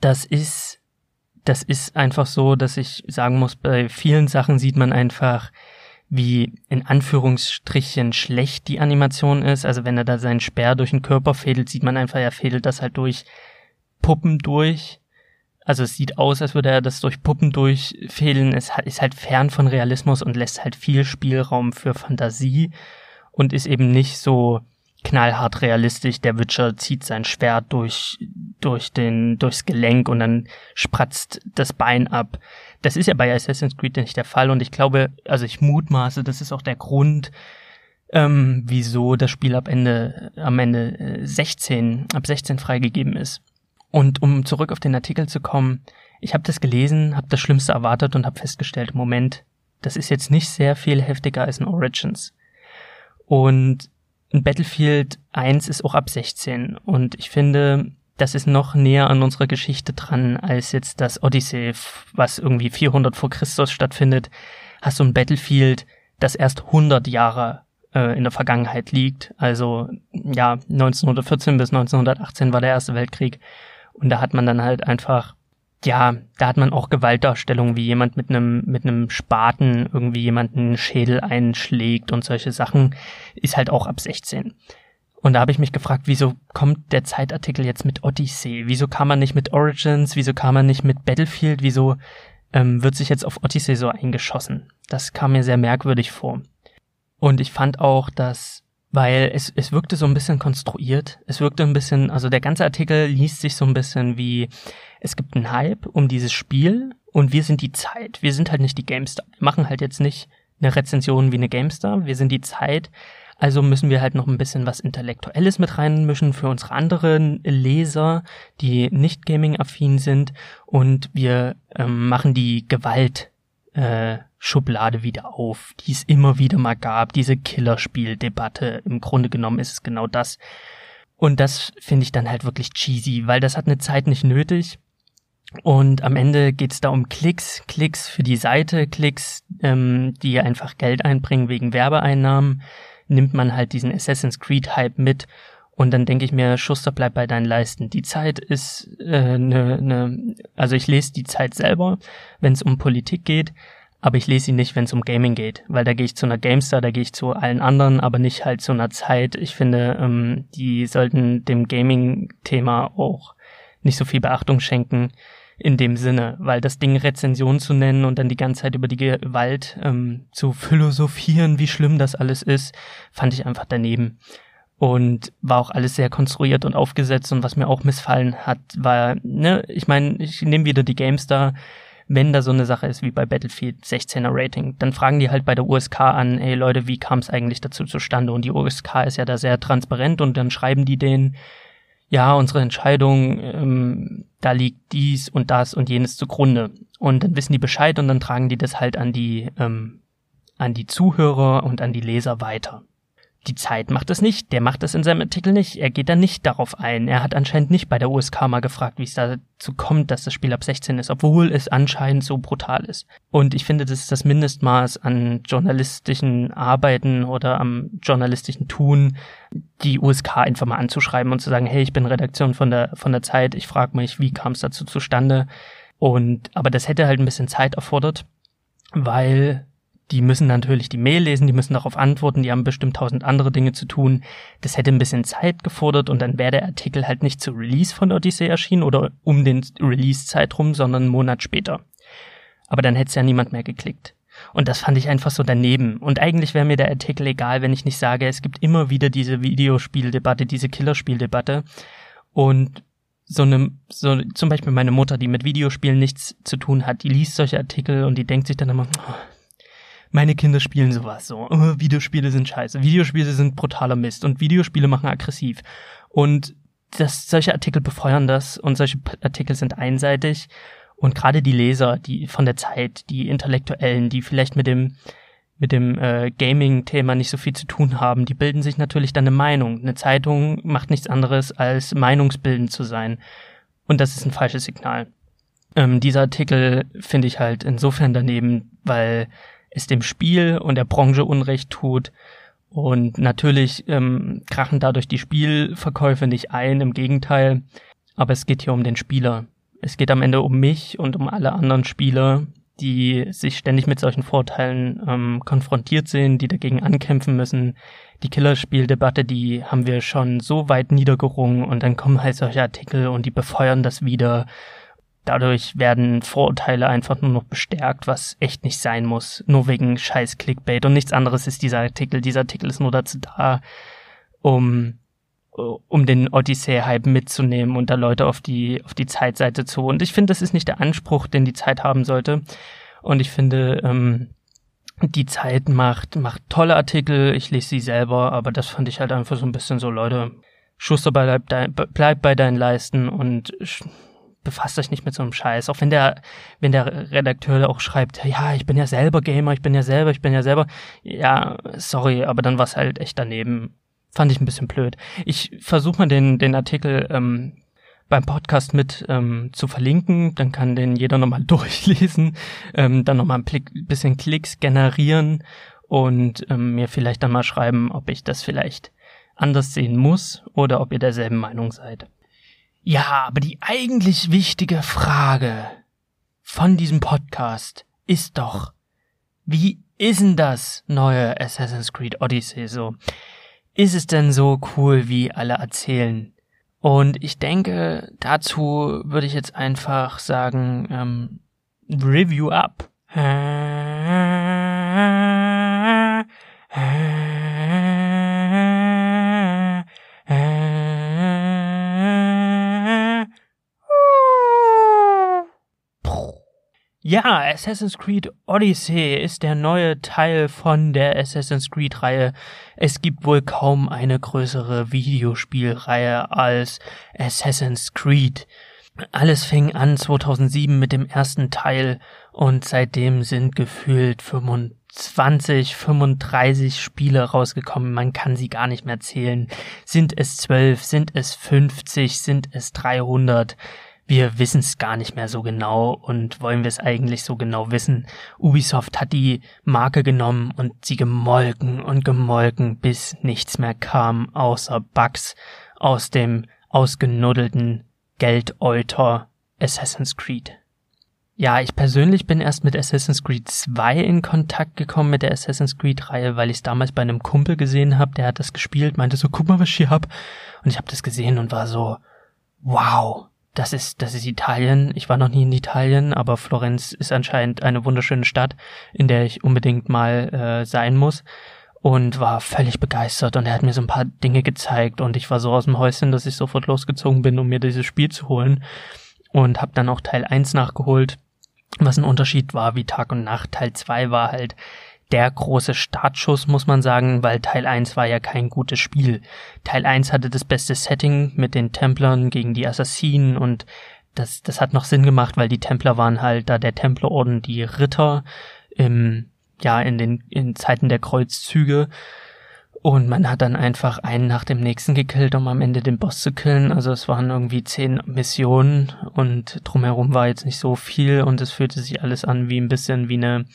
das ist das ist einfach so, dass ich sagen muss, bei vielen Sachen sieht man einfach, wie in Anführungsstrichen schlecht die Animation ist. Also wenn er da seinen Speer durch den Körper fädelt, sieht man einfach, er fädelt das halt durch Puppen durch. Also es sieht aus, als würde er das durch Puppen durchfädeln. Es ist halt fern von Realismus und lässt halt viel Spielraum für Fantasie und ist eben nicht so knallhart realistisch. Der Witcher zieht sein Schwert durch, durch den, durchs Gelenk und dann spratzt das Bein ab. Das ist ja bei Assassin's Creed nicht der Fall und ich glaube, also ich mutmaße, das ist auch der Grund, ähm, wieso das Spiel ab Ende, am Ende 16, äh, ab 16 freigegeben ist. Und um zurück auf den Artikel zu kommen, ich habe das gelesen, habe das Schlimmste erwartet und habe festgestellt, Moment, das ist jetzt nicht sehr viel heftiger als in Origins. Und ein Battlefield 1 ist auch ab 16 und ich finde, das ist noch näher an unserer Geschichte dran als jetzt das Odyssey, was irgendwie 400 vor Christus stattfindet. Hast du ein Battlefield, das erst 100 Jahre äh, in der Vergangenheit liegt. Also ja, 1914 bis 1918 war der Erste Weltkrieg und da hat man dann halt einfach ja, da hat man auch Gewaltdarstellungen, wie jemand mit einem mit einem Spaten irgendwie jemanden Schädel einschlägt und solche Sachen ist halt auch ab 16. Und da habe ich mich gefragt, wieso kommt der Zeitartikel jetzt mit Odyssey? Wieso kam man nicht mit Origins? Wieso kam man nicht mit Battlefield? Wieso ähm, wird sich jetzt auf Odyssey so eingeschossen? Das kam mir sehr merkwürdig vor. Und ich fand auch, dass weil es, es wirkte so ein bisschen konstruiert. Es wirkte ein bisschen, also der ganze Artikel liest sich so ein bisschen wie, es gibt einen Hype um dieses Spiel und wir sind die Zeit. Wir sind halt nicht die GameStar. Wir machen halt jetzt nicht eine Rezension wie eine GameStar. Wir sind die Zeit. Also müssen wir halt noch ein bisschen was Intellektuelles mit reinmischen für unsere anderen Leser, die nicht gaming-affin sind. Und wir ähm, machen die Gewalt äh, Schublade wieder auf, die es immer wieder mal gab, diese Killerspiel-Debatte. Im Grunde genommen ist es genau das. Und das finde ich dann halt wirklich cheesy, weil das hat eine Zeit nicht nötig. Und am Ende geht's da um Klicks, Klicks für die Seite, Klicks, ähm, die einfach Geld einbringen wegen Werbeeinnahmen. Nimmt man halt diesen Assassin's Creed Hype mit Und dann denke ich mir, Schuster, bleib bei deinen Leisten. Die Zeit ist äh, ne, ne, also ich lese die Zeit selber, wenn es um Politik geht, aber ich lese sie nicht, wenn es um Gaming geht, weil da gehe ich zu einer GameStar, da gehe ich zu allen anderen, aber nicht halt zu einer Zeit. Ich finde, ähm, die sollten dem Gaming-Thema auch nicht so viel Beachtung schenken in dem Sinne, weil das Ding Rezension zu nennen und dann die ganze Zeit über die Gewalt ähm, zu philosophieren, wie schlimm das alles ist, fand ich einfach daneben und war auch alles sehr konstruiert und aufgesetzt und was mir auch missfallen hat, war, ne, ich meine, ich nehme wieder die GameStar, wenn da so eine Sache ist wie bei Battlefield 16er Rating, dann fragen die halt bei der USK an, ey Leute, wie kam es eigentlich dazu zustande? Und die USK ist ja da sehr transparent und dann schreiben die denen, ja, unsere Entscheidung, ähm, da liegt dies und das und jenes zugrunde. Und dann wissen die Bescheid und dann tragen die das halt an die, ähm, an die Zuhörer und an die Leser weiter. Die Zeit macht es nicht, der macht es in seinem Artikel nicht, er geht da nicht darauf ein. Er hat anscheinend nicht bei der USK mal gefragt, wie es dazu kommt, dass das Spiel ab 16 ist, obwohl es anscheinend so brutal ist. Und ich finde, das ist das Mindestmaß an journalistischen Arbeiten oder am journalistischen Tun, die USK einfach mal anzuschreiben und zu sagen, hey, ich bin Redaktion von der, von der Zeit, ich frage mich, wie kam es dazu zustande? Und, aber das hätte halt ein bisschen Zeit erfordert, weil die müssen natürlich die Mail lesen, die müssen darauf antworten, die haben bestimmt tausend andere Dinge zu tun. Das hätte ein bisschen Zeit gefordert und dann wäre der Artikel halt nicht zu Release von Odyssey erschienen oder um den Release-Zeitraum, sondern einen Monat später. Aber dann hätte es ja niemand mehr geklickt. Und das fand ich einfach so daneben. Und eigentlich wäre mir der Artikel egal, wenn ich nicht sage, es gibt immer wieder diese Videospieldebatte, diese Killerspieldebatte. Und so eine, so zum Beispiel meine Mutter, die mit Videospielen nichts zu tun hat, die liest solche Artikel und die denkt sich dann immer, oh, meine Kinder spielen sowas so. Oh, Videospiele sind scheiße. Videospiele sind brutaler Mist und Videospiele machen aggressiv. Und das, solche Artikel befeuern das und solche Artikel sind einseitig. Und gerade die Leser, die von der Zeit, die Intellektuellen, die vielleicht mit dem mit dem äh, Gaming-Thema nicht so viel zu tun haben, die bilden sich natürlich dann eine Meinung. Eine Zeitung macht nichts anderes als meinungsbildend zu sein. Und das ist ein falsches Signal. Ähm, dieser Artikel finde ich halt insofern daneben, weil es dem Spiel und der Branche Unrecht tut. Und natürlich ähm, krachen dadurch die Spielverkäufe nicht ein, im Gegenteil. Aber es geht hier um den Spieler. Es geht am Ende um mich und um alle anderen Spieler, die sich ständig mit solchen Vorteilen ähm, konfrontiert sehen, die dagegen ankämpfen müssen. Die Killerspieldebatte, die haben wir schon so weit niedergerungen und dann kommen halt solche Artikel und die befeuern das wieder Dadurch werden Vorurteile einfach nur noch bestärkt, was echt nicht sein muss. Nur wegen scheiß Clickbait und nichts anderes ist dieser Artikel. Dieser Artikel ist nur dazu da, um, um den Odyssey-Hype mitzunehmen und da Leute auf die, auf die Zeitseite zu. Und ich finde, das ist nicht der Anspruch, den die Zeit haben sollte. Und ich finde, ähm, die Zeit macht, macht tolle Artikel. Ich lese sie selber, aber das fand ich halt einfach so ein bisschen so, Leute, Schuster bleib, bleib bei deinen Leisten und befasst euch nicht mit so einem Scheiß. Auch wenn der, wenn der Redakteur auch schreibt, ja, ich bin ja selber Gamer, ich bin ja selber, ich bin ja selber. Ja, sorry, aber dann war es halt echt daneben. Fand ich ein bisschen blöd. Ich versuche mal den, den Artikel ähm, beim Podcast mit ähm, zu verlinken, dann kann den jeder nochmal durchlesen, ähm, dann nochmal ein bisschen Klicks generieren und ähm, mir vielleicht dann mal schreiben, ob ich das vielleicht anders sehen muss oder ob ihr derselben Meinung seid. Ja, aber die eigentlich wichtige Frage von diesem Podcast ist doch, wie ist denn das neue Assassin's Creed Odyssey so? Ist es denn so cool, wie alle erzählen? Und ich denke, dazu würde ich jetzt einfach sagen, ähm, Review up. Ja, Assassin's Creed Odyssey ist der neue Teil von der Assassin's Creed Reihe. Es gibt wohl kaum eine größere Videospielreihe als Assassin's Creed. Alles fing an 2007 mit dem ersten Teil und seitdem sind gefühlt 25, 35 Spiele rausgekommen. Man kann sie gar nicht mehr zählen. Sind es 12, sind es 50, sind es 300? Wir wissen es gar nicht mehr so genau und wollen wir es eigentlich so genau wissen. Ubisoft hat die Marke genommen und sie gemolken und gemolken, bis nichts mehr kam, außer Bugs, aus dem ausgenuddelten Geldeuter Assassin's Creed. Ja, ich persönlich bin erst mit Assassin's Creed 2 in Kontakt gekommen mit der Assassin's Creed Reihe, weil ich es damals bei einem Kumpel gesehen habe, der hat das gespielt, meinte so, guck mal, was ich hier hab. Und ich habe das gesehen und war so, wow, das ist, das ist Italien. Ich war noch nie in Italien, aber Florenz ist anscheinend eine wunderschöne Stadt, in der ich unbedingt mal äh, sein muss. Und war völlig begeistert und er hat mir so ein paar Dinge gezeigt und ich war so aus dem Häuschen, dass ich sofort losgezogen bin, um mir dieses Spiel zu holen. Und habe dann auch Teil 1 nachgeholt was ein Unterschied war wie Tag und Nacht. Teil 2 war halt der große Startschuss, muss man sagen, weil Teil 1 war ja kein gutes Spiel. Teil 1 hatte das beste Setting mit den Templern gegen die Assassinen und das, das hat noch Sinn gemacht, weil die Templer waren halt da der Templerorden die Ritter im, ja, in den, in Zeiten der Kreuzzüge und man hat dann einfach einen nach dem nächsten gekillt, um am Ende den Boss zu killen. Also es waren irgendwie zehn Missionen und drumherum war jetzt nicht so viel und es fühlte sich alles an wie ein bisschen wie eine,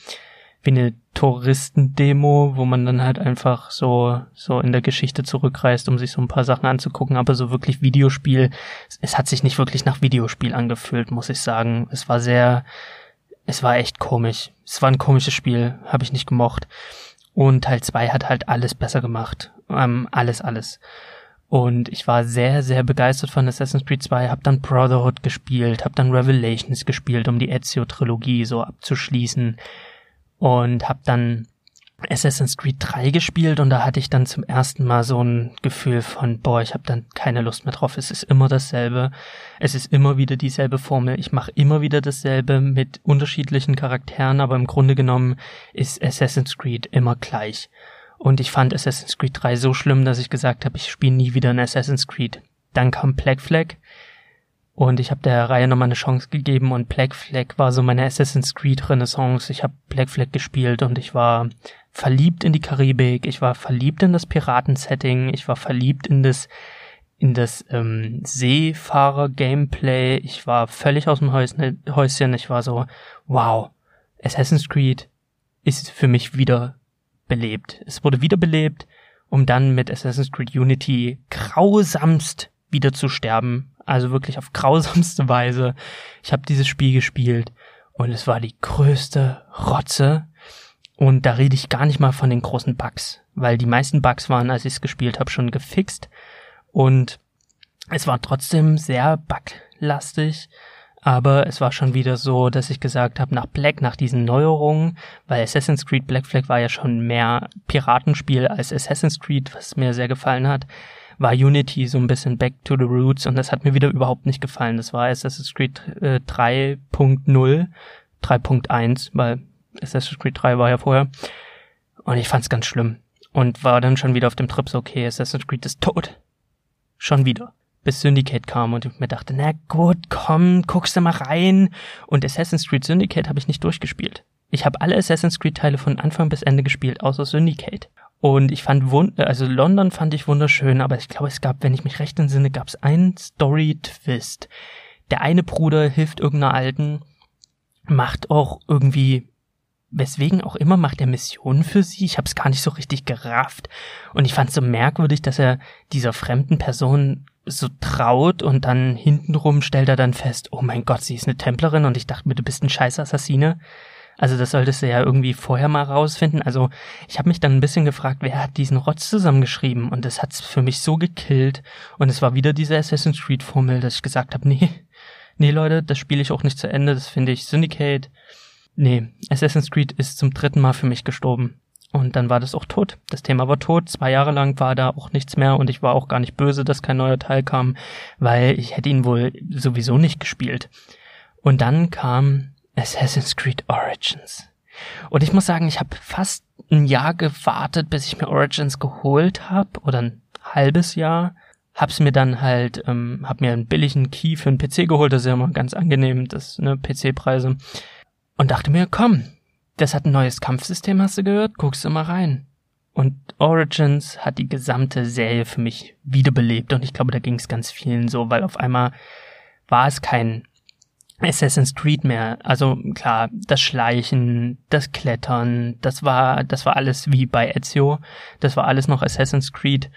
wie eine Touristendemo, wo man dann halt einfach so, so in der Geschichte zurückreist, um sich so ein paar Sachen anzugucken, aber so wirklich Videospiel, es hat sich nicht wirklich nach Videospiel angefühlt, muss ich sagen. Es war sehr, es war echt komisch. Es war ein komisches Spiel, habe ich nicht gemocht. Und Teil 2 hat halt alles besser gemacht. Ähm, alles, alles. Und ich war sehr, sehr begeistert von Assassin's Creed 2, hab dann Brotherhood gespielt, hab dann Revelations gespielt, um die Ezio-Trilogie so abzuschließen. Und hab dann Assassin's Creed 3 gespielt und da hatte ich dann zum ersten Mal so ein Gefühl von, boah, ich habe dann keine Lust mehr drauf. Es ist immer dasselbe. Es ist immer wieder dieselbe Formel. Ich mache immer wieder dasselbe mit unterschiedlichen Charakteren, aber im Grunde genommen ist Assassin's Creed immer gleich. Und ich fand Assassin's Creed 3 so schlimm, dass ich gesagt habe, ich spiele nie wieder ein Assassin's Creed. Dann kam Black Flag und ich habe der Reihe nochmal eine Chance gegeben und Black Flag war so meine Assassin's Creed Renaissance. Ich habe Black Flag gespielt und ich war verliebt in die Karibik, ich war verliebt in das Piratensetting, ich war verliebt in das in das ähm, Seefahrer-Gameplay, ich war völlig aus dem Häuschen, ich war so, wow, Assassin's Creed ist für mich wieder belebt. Es wurde wiederbelebt, um dann mit Assassin's Creed Unity grausamst wieder zu sterben. Also wirklich auf grausamste Weise. Ich habe dieses Spiel gespielt und es war die größte Rotze, und da rede ich gar nicht mal von den großen Bugs, weil die meisten Bugs waren, als ich es gespielt habe, schon gefixt. Und es war trotzdem sehr buglastig. Aber es war schon wieder so, dass ich gesagt habe, nach Black, nach diesen Neuerungen, weil Assassin's Creed Black Flag war ja schon mehr Piratenspiel als Assassin's Creed, was mir sehr gefallen hat, war Unity so ein bisschen back to the roots und das hat mir wieder überhaupt nicht gefallen. Das war Assassin's Creed äh, 3.0, 3.1, weil Assassin's Creed 3 war ja vorher. Und ich fand's ganz schlimm. Und war dann schon wieder auf dem Trip so, okay, Assassin's Creed ist tot. Schon wieder. Bis Syndicate kam und ich mir dachte, na gut, komm, guckst du mal rein. Und Assassin's Creed Syndicate habe ich nicht durchgespielt. Ich habe alle Assassin's Creed Teile von Anfang bis Ende gespielt, außer Syndicate. Und ich fand, also London fand ich wunderschön, aber ich glaube, es gab, wenn ich mich recht entsinne, gab es einen Story-Twist. Der eine Bruder hilft irgendeiner Alten, macht auch irgendwie weswegen auch immer macht er Missionen für sie. Ich habe es gar nicht so richtig gerafft. Und ich fand es so merkwürdig, dass er dieser fremden Person so traut und dann hintenrum stellt er dann fest, oh mein Gott, sie ist eine Templerin und ich dachte mir, du bist ein scheiß Assassine. Also das solltest du ja irgendwie vorher mal rausfinden. Also ich habe mich dann ein bisschen gefragt, wer hat diesen Rotz zusammengeschrieben und das hat's für mich so gekillt und es war wieder diese Assassin's Creed Formel, dass ich gesagt habe, nee, nee Leute, das spiele ich auch nicht zu Ende, das finde ich Syndicate Nee, Assassin's Creed ist zum dritten Mal für mich gestorben. Und dann war das auch tot. Das Thema war tot. Zwei Jahre lang war da auch nichts mehr und ich war auch gar nicht böse, dass kein neuer Teil kam, weil ich hätte ihn wohl sowieso nicht gespielt. Und dann kam Assassin's Creed Origins. Und ich muss sagen, ich habe fast ein Jahr gewartet, bis ich mir Origins geholt habe oder ein halbes Jahr. Hab's mir dann halt, ähm, hab mir einen billigen Key für einen PC geholt, das ist ja immer ganz angenehm, das ne PC-Preise und dachte mir, komm, das hat ein neues Kampfsystem, hast du gehört? Guckst du mal rein. Und Origins hat die gesamte Serie für mich wiederbelebt und ich glaube, da ging es ganz vielen so, weil auf einmal war es kein Assassin's Creed mehr. Also klar, das Schleichen, das Klettern, das war, das war alles wie bei Ezio. Das war alles noch Assassin's Creed.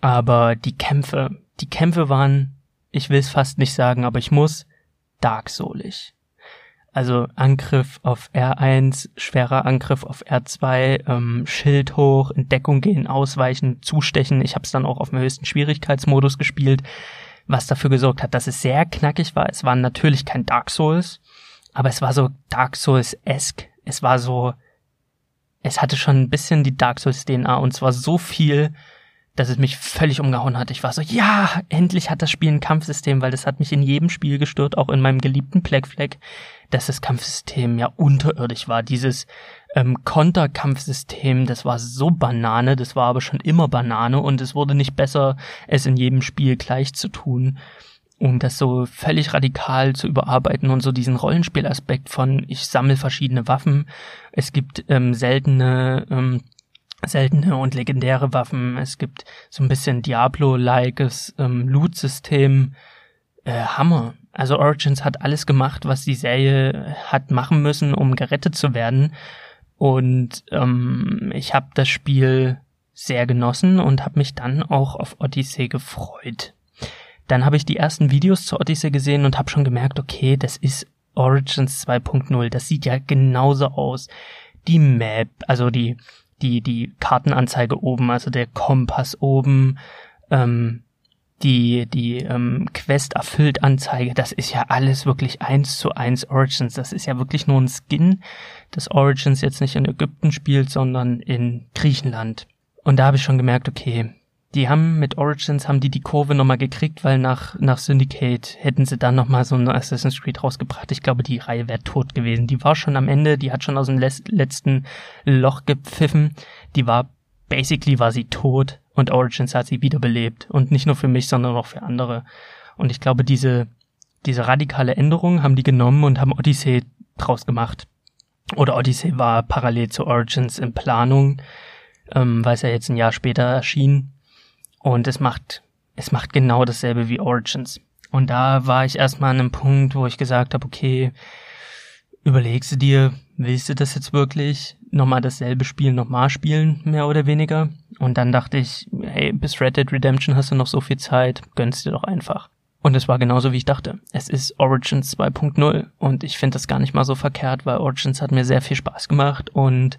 Aber die Kämpfe, die Kämpfe waren, ich will es fast nicht sagen, aber ich muss, Dark Soulig. Also Angriff auf R1, schwerer Angriff auf R2, ähm, Schild hoch, in Deckung gehen, ausweichen, zustechen. Ich habe es dann auch auf dem höchsten Schwierigkeitsmodus gespielt, was dafür gesorgt hat, dass es sehr knackig war. Es war natürlich kein Dark Souls, aber es war so Dark Souls-esque. Es war so, es hatte schon ein bisschen die Dark Souls DNA und zwar so viel, dass es mich völlig umgehauen hat. Ich war so, ja, endlich hat das Spiel ein Kampfsystem, weil das hat mich in jedem Spiel gestört, auch in meinem geliebten Black Flag, dass das Kampfsystem ja unterirdisch war. Dieses ähm, Konterkampfsystem, das war so Banane, das war aber schon immer Banane und es wurde nicht besser, es in jedem Spiel gleich zu tun um das so völlig radikal zu überarbeiten und so diesen Rollenspielaspekt von ich sammle verschiedene Waffen, es gibt ähm, seltene ähm, seltene und legendäre Waffen, es gibt so ein bisschen Diablo-likes ähm, Loot-System, äh, Hammer. Also Origins hat alles gemacht, was die Serie hat machen müssen, um gerettet zu werden. Und ähm, ich habe das Spiel sehr genossen und habe mich dann auch auf Odyssey gefreut. Dann habe ich die ersten Videos zur Odyssey gesehen und habe schon gemerkt, okay, das ist Origins 2.0. Das sieht ja genauso aus. Die Map, also die, die, die Kartenanzeige oben, also der Kompass oben, ähm, die, die ähm, Quest erfüllt Anzeige, das ist ja alles wirklich eins zu eins Origins. Das ist ja wirklich nur ein Skin, das Origins jetzt nicht in Ägypten spielt, sondern in Griechenland. Und da habe ich schon gemerkt, okay, die haben mit Origins haben die die Kurve nochmal gekriegt, weil nach, nach Syndicate hätten sie dann nochmal so ein Assassin's Creed rausgebracht. Ich glaube, die Reihe wäre tot gewesen. Die war schon am Ende, die hat schon aus dem letzten Loch gepfiffen. Die war, basically war sie tot und Origins hat sie wiederbelebt. Und nicht nur für mich, sondern auch für andere. Und ich glaube, diese, diese radikale Änderung haben die genommen und haben Odyssey draus gemacht. Oder Odyssey war parallel zu Origins in Planung, ähm, weil es ja jetzt ein Jahr später erschien und es macht, es macht genau dasselbe wie Origins. Und da war ich erstmal an einem Punkt, wo ich gesagt habe, okay, überlegst du dir, willst du das jetzt wirklich? Nochmal dasselbe Spiel nochmal spielen, mehr oder weniger? Und dann dachte ich, hey, bis Red Dead Redemption hast du noch so viel Zeit, gönnst dir doch einfach. Und es war genauso, wie ich dachte. Es ist Origins 2.0 und ich finde das gar nicht mal so verkehrt, weil Origins hat mir sehr viel Spaß gemacht und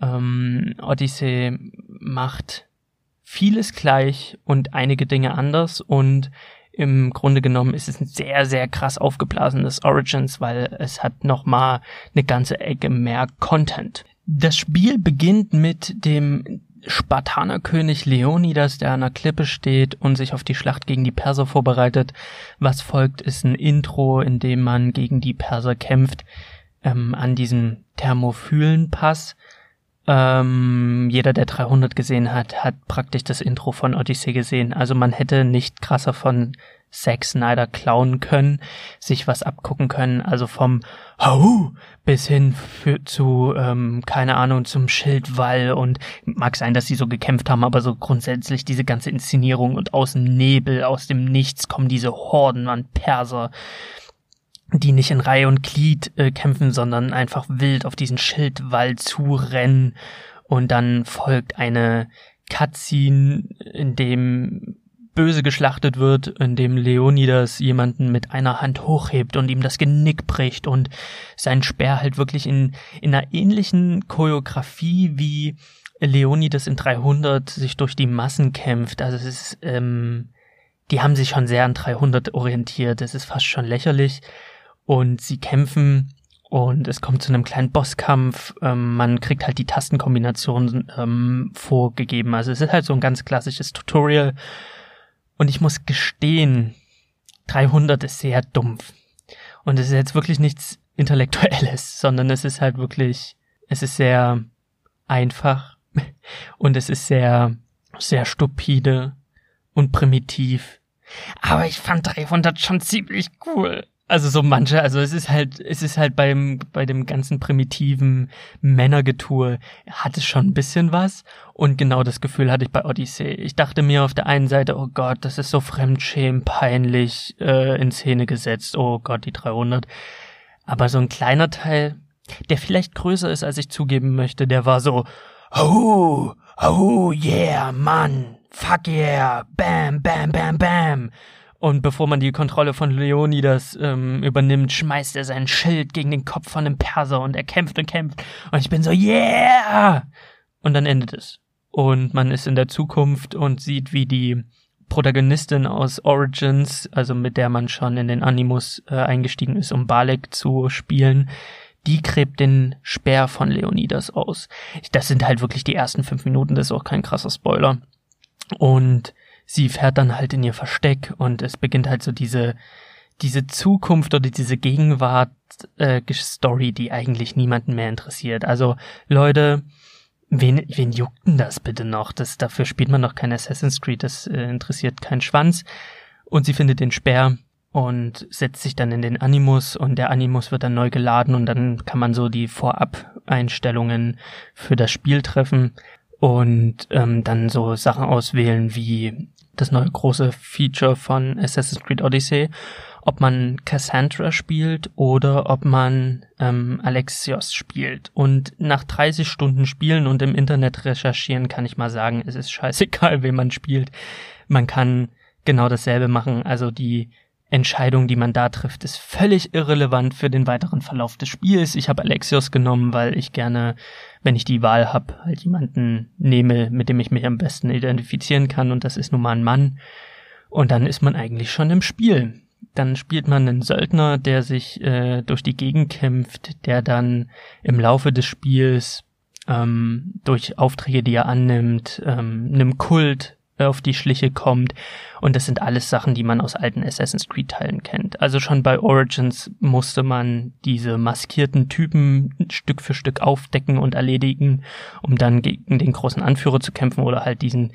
ähm, Odyssey macht vieles gleich und einige Dinge anders und im Grunde genommen ist es ein sehr, sehr krass aufgeblasenes Origins, weil es hat nochmal eine ganze Ecke mehr Content. Das Spiel beginnt mit dem Spartanerkönig Leonidas, der an einer Klippe steht und sich auf die Schlacht gegen die Perser vorbereitet. Was folgt, ist ein Intro, in dem man gegen die Perser kämpft, ähm, an diesem Thermophylenpass. Ähm, jeder, der 300 gesehen hat, hat praktisch das Intro von Odyssey gesehen. Also man hätte nicht krasser von Zack Snyder klauen können, sich was abgucken können. Also vom Hau bis hin für, zu, ähm, keine Ahnung, zum Schildwall und mag sein, dass sie so gekämpft haben, aber so grundsätzlich diese ganze Inszenierung und aus dem Nebel, aus dem Nichts kommen diese Horden an Perser die nicht in Reihe und Glied äh, kämpfen, sondern einfach wild auf diesen Schildwall zurennen und dann folgt eine Cutscene, in dem böse geschlachtet wird, in dem Leonidas jemanden mit einer Hand hochhebt und ihm das Genick bricht und sein Speer halt wirklich in, in einer ähnlichen Choreografie wie Leonidas in 300 sich durch die Massen kämpft. Also es ist, ähm, die haben sich schon sehr an 300 orientiert. Es ist fast schon lächerlich und sie kämpfen und es kommt zu einem kleinen Bosskampf. Ähm, man kriegt halt die Tastenkombination ähm, vorgegeben. Also es ist halt so ein ganz klassisches Tutorial. Und ich muss gestehen, 300 ist sehr dumpf. Und es ist jetzt wirklich nichts Intellektuelles, sondern es ist halt wirklich, es ist sehr einfach und es ist sehr, sehr stupide und primitiv. Aber ich fand 300 schon ziemlich cool. Also so manche, also es ist halt, es ist halt beim, bei dem ganzen primitiven Männergetue hat es schon ein bisschen was. Und genau das Gefühl hatte ich bei Odyssey. Ich dachte mir auf der einen Seite, oh Gott, das ist so fremdschämen, peinlich äh, in Szene gesetzt. Oh Gott, die 300. Aber so ein kleiner Teil, der vielleicht größer ist, als ich zugeben möchte, der war so, oh, oh yeah, Mann, fuck yeah, bam, bam, bam, bam. Und bevor man die Kontrolle von Leonidas ähm, übernimmt, schmeißt er sein Schild gegen den Kopf von einem Perser und er kämpft und kämpft. Und ich bin so, yeah! Und dann endet es. Und man ist in der Zukunft und sieht, wie die Protagonistin aus Origins, also mit der man schon in den Animus äh, eingestiegen ist, um Balek zu spielen, die gräbt den Speer von Leonidas aus. Das sind halt wirklich die ersten fünf Minuten, das ist auch kein krasser Spoiler. Und sie fährt dann halt in ihr Versteck und es beginnt halt so diese, diese Zukunft oder diese Gegenwart äh, die eigentlich niemanden mehr interessiert. Also Leute, wen, wen juckt denn das bitte noch? Das, dafür spielt man noch kein Assassin's Creed, das äh, interessiert keinen Schwanz. Und sie findet den Speer und setzt sich dann in den Animus und der Animus wird dann neu geladen und dann kann man so die Vorab-Einstellungen für das Spiel treffen und ähm, dann so Sachen auswählen wie das neue große Feature von Assassin's Creed Odyssey, ob man Cassandra spielt oder ob man ähm, Alexios spielt. Und nach 30 Stunden Spielen und im Internet recherchieren kann ich mal sagen, es ist scheißegal, wen man spielt. Man kann genau dasselbe machen. Also die Entscheidung, die man da trifft, ist völlig irrelevant für den weiteren Verlauf des Spiels. Ich habe Alexios genommen, weil ich gerne, wenn ich die Wahl habe, halt jemanden nehme, mit dem ich mich am besten identifizieren kann und das ist nun mal ein Mann. Und dann ist man eigentlich schon im Spiel. Dann spielt man einen Söldner, der sich äh, durch die Gegend kämpft, der dann im Laufe des Spiels ähm, durch Aufträge, die er annimmt, ähm, einem Kult auf die Schliche kommt. Und das sind alles Sachen, die man aus alten Assassin's Creed Teilen kennt. Also schon bei Origins musste man diese maskierten Typen Stück für Stück aufdecken und erledigen, um dann gegen den großen Anführer zu kämpfen oder halt diesen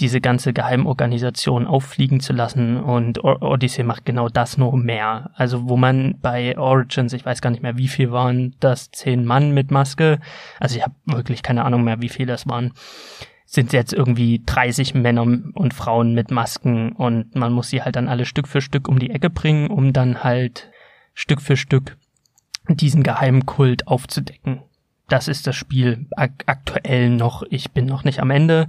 diese ganze Geheimorganisation auffliegen zu lassen und Odyssey macht genau das nur mehr. Also wo man bei Origins, ich weiß gar nicht mehr, wie viel waren das, zehn Mann mit Maske, also ich habe wirklich keine Ahnung mehr, wie viel das waren, sind jetzt irgendwie 30 Männer und Frauen mit Masken und man muss sie halt dann alle Stück für Stück um die Ecke bringen, um dann halt Stück für Stück diesen geheimen Kult aufzudecken. Das ist das Spiel ak aktuell noch. Ich bin noch nicht am Ende,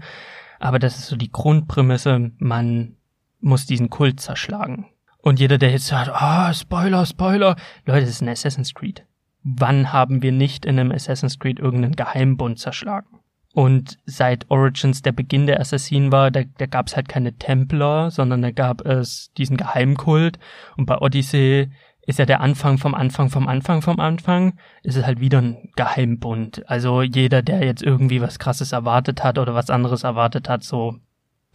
aber das ist so die Grundprämisse. Man muss diesen Kult zerschlagen. Und jeder, der jetzt sagt, ah, oh, Spoiler, Spoiler, Leute, das ist ein Assassin's Creed. Wann haben wir nicht in einem Assassin's Creed irgendeinen Geheimbund zerschlagen? Und seit Origins der Beginn der Assassinen war, da, da gab es halt keine Templer, sondern da gab es diesen Geheimkult. Und bei Odyssey ist ja der Anfang vom Anfang vom Anfang vom Anfang, ist es halt wieder ein Geheimbund. Also jeder, der jetzt irgendwie was krasses erwartet hat oder was anderes erwartet hat, so,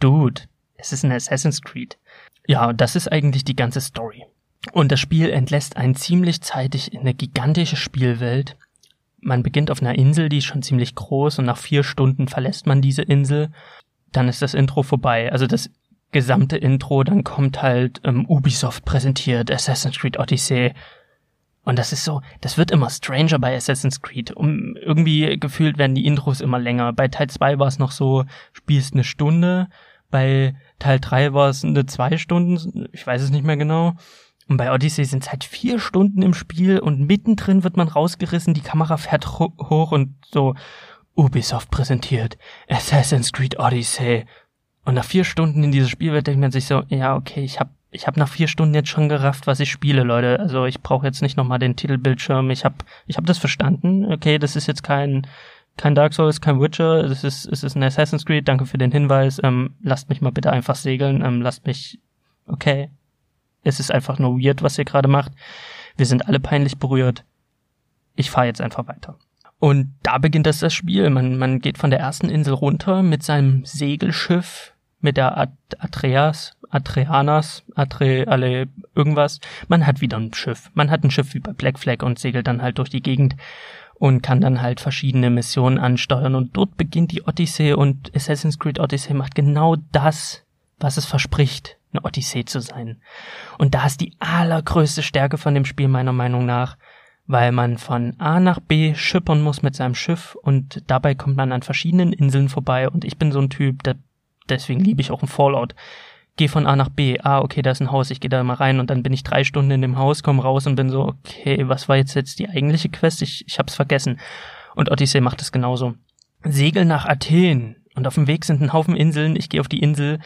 Dude, es ist ein Assassin's Creed. Ja, das ist eigentlich die ganze Story. Und das Spiel entlässt einen ziemlich zeitig in eine gigantische Spielwelt, man beginnt auf einer Insel, die ist schon ziemlich groß und nach vier Stunden verlässt man diese Insel. Dann ist das Intro vorbei. Also das gesamte Intro, dann kommt halt ähm, Ubisoft präsentiert, Assassin's Creed Odyssey. Und das ist so, das wird immer stranger bei Assassin's Creed. Um, irgendwie gefühlt werden die Intros immer länger. Bei Teil 2 war es noch so, spielst eine Stunde. Bei Teil 3 war es eine zwei Stunden, ich weiß es nicht mehr genau. Und bei Odyssey sind es halt vier Stunden im Spiel und mittendrin wird man rausgerissen, die Kamera fährt ho hoch und so Ubisoft präsentiert Assassin's Creed Odyssey. Und nach vier Stunden in dieses Spiel denkt man sich so, ja, okay, ich hab, ich hab nach vier Stunden jetzt schon gerafft, was ich spiele, Leute. Also ich brauche jetzt nicht nochmal den Titelbildschirm. Ich hab, ich hab das verstanden. Okay, das ist jetzt kein, kein Dark Souls, kein Witcher. Es ist, es ist ein Assassin's Creed. Danke für den Hinweis. Ähm, lasst mich mal bitte einfach segeln. Ähm, lasst mich, okay, es ist einfach nur weird, was ihr gerade macht. Wir sind alle peinlich berührt. Ich fahre jetzt einfach weiter. Und da beginnt das, das Spiel. Man, man geht von der ersten Insel runter mit seinem Segelschiff, mit der At Atreas, Atreanas, Atre, alle irgendwas. Man hat wieder ein Schiff. Man hat ein Schiff wie bei Black Flag und segelt dann halt durch die Gegend und kann dann halt verschiedene Missionen ansteuern. Und dort beginnt die Odyssee und Assassin's Creed Odyssey macht genau das, was es verspricht eine Odyssee zu sein. Und da ist die allergrößte Stärke von dem Spiel meiner Meinung nach, weil man von A nach B schippern muss mit seinem Schiff und dabei kommt man an verschiedenen Inseln vorbei und ich bin so ein Typ, der, deswegen liebe ich auch ein Fallout. Geh von A nach B, ah, okay, da ist ein Haus, ich gehe da mal rein und dann bin ich drei Stunden in dem Haus, komme raus und bin so, okay, was war jetzt jetzt die eigentliche Quest? Ich, ich hab's vergessen. Und Odyssey macht es genauso. Segel nach Athen, Und auf dem Weg sind ein Haufen Inseln. Ich gehe auf die Insel.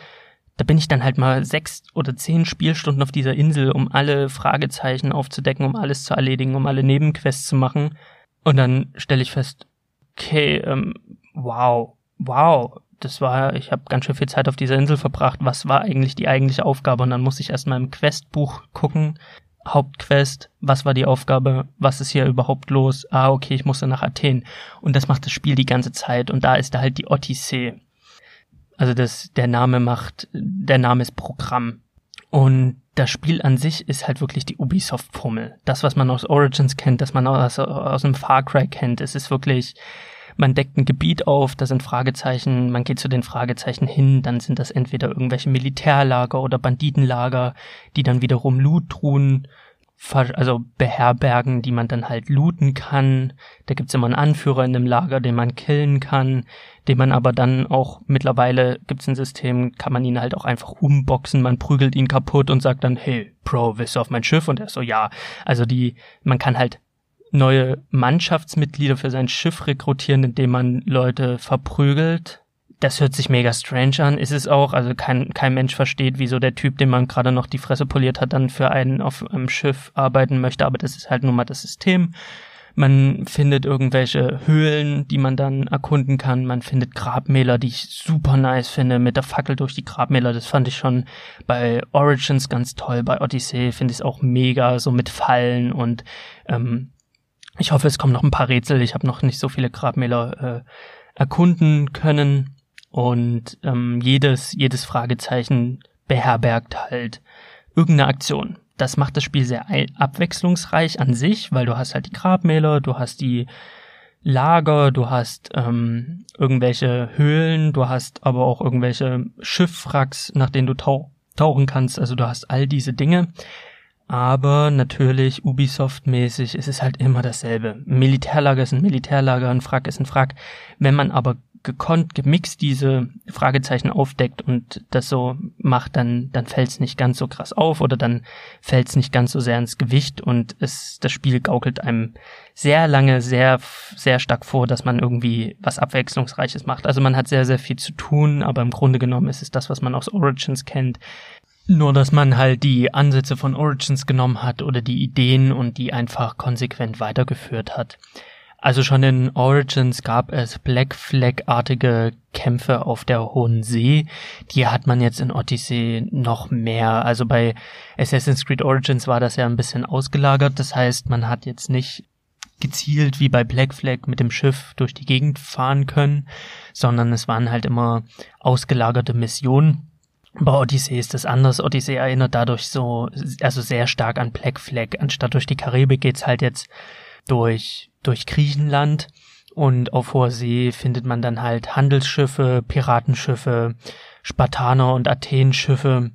Da bin ich dann halt mal sechs oder zehn Spielstunden auf dieser Insel, um alle Fragezeichen aufzudecken, um alles zu erledigen, um alle Nebenquests zu machen. Und dann stelle ich fest, okay, ähm, wow, wow, das war, ich habe ganz schön viel Zeit auf dieser Insel verbracht. Was war eigentlich die eigentliche Aufgabe? Und dann muss ich erstmal im Questbuch gucken. Hauptquest, was war die Aufgabe? Was ist hier überhaupt los? Ah, okay, ich musste nach Athen. Und das macht das Spiel die ganze Zeit. Und da ist da halt die Odyssee. Also das, der Name macht, der Name ist Programm. Und das Spiel an sich ist halt wirklich die Ubisoft-Formel. Das, was man aus Origins kennt, das man aus, aus einem Far Cry kennt. Es ist wirklich, man deckt ein Gebiet auf, da sind Fragezeichen, man geht zu den Fragezeichen hin, dann sind das entweder irgendwelche Militärlager oder Banditenlager, die dann wiederum Loottruhen also beherbergen, die man dann halt looten kann. Da gibt's immer einen Anführer in dem Lager, den man killen kann, den man aber dann auch mittlerweile gibt's ein System, kann man ihn halt auch einfach umboxen, man prügelt ihn kaputt und sagt dann, hey, Bro, willst du auf mein Schiff? Und er ist so, ja. Also die, man kann halt neue Mannschaftsmitglieder für sein Schiff rekrutieren, indem man Leute verprügelt. Das hört sich mega strange an, ist es auch. Also kein, kein Mensch versteht, wieso der Typ, dem man gerade noch die Fresse poliert hat, dann für einen auf einem Schiff arbeiten möchte. Aber das ist halt nun mal das System. Man findet irgendwelche Höhlen, die man dann erkunden kann. Man findet Grabmäler, die ich super nice finde, mit der Fackel durch die Grabmäler. Das fand ich schon bei Origins ganz toll. Bei Odyssey finde ich es auch mega, so mit Fallen und ähm, ich hoffe, es kommen noch ein paar Rätsel. Ich habe noch nicht so viele Grabmäler äh, erkunden können. Und ähm, jedes, jedes Fragezeichen beherbergt halt irgendeine Aktion. Das macht das Spiel sehr abwechslungsreich an sich, weil du hast halt die Grabmäler, du hast die Lager, du hast ähm, irgendwelche Höhlen, du hast aber auch irgendwelche Schiffwracks, nach denen du tau tauchen kannst. Also du hast all diese Dinge. Aber natürlich Ubisoft-mäßig ist es halt immer dasselbe. Ein Militärlager ist ein Militärlager, ein Frack ist ein Frack. Wenn man aber gekonnt, gemixt diese Fragezeichen aufdeckt und das so macht, dann, dann fällt es nicht ganz so krass auf oder dann fällt es nicht ganz so sehr ins Gewicht und es, das Spiel gaukelt einem sehr lange, sehr, sehr stark vor, dass man irgendwie was Abwechslungsreiches macht. Also man hat sehr, sehr viel zu tun, aber im Grunde genommen ist es das, was man aus Origins kennt. Nur, dass man halt die Ansätze von Origins genommen hat oder die Ideen und die einfach konsequent weitergeführt hat. Also schon in Origins gab es Black Flag-artige Kämpfe auf der Hohen See. Die hat man jetzt in Odyssey noch mehr. Also bei Assassin's Creed Origins war das ja ein bisschen ausgelagert. Das heißt, man hat jetzt nicht gezielt wie bei Black Flag mit dem Schiff durch die Gegend fahren können, sondern es waren halt immer ausgelagerte Missionen bei Odyssey ist das anders. Odyssey erinnert dadurch so, also sehr stark an Black Flag. Anstatt durch die Karibik geht's halt jetzt durch, durch Griechenland. Und auf hoher See findet man dann halt Handelsschiffe, Piratenschiffe, Spartaner und Athenschiffe,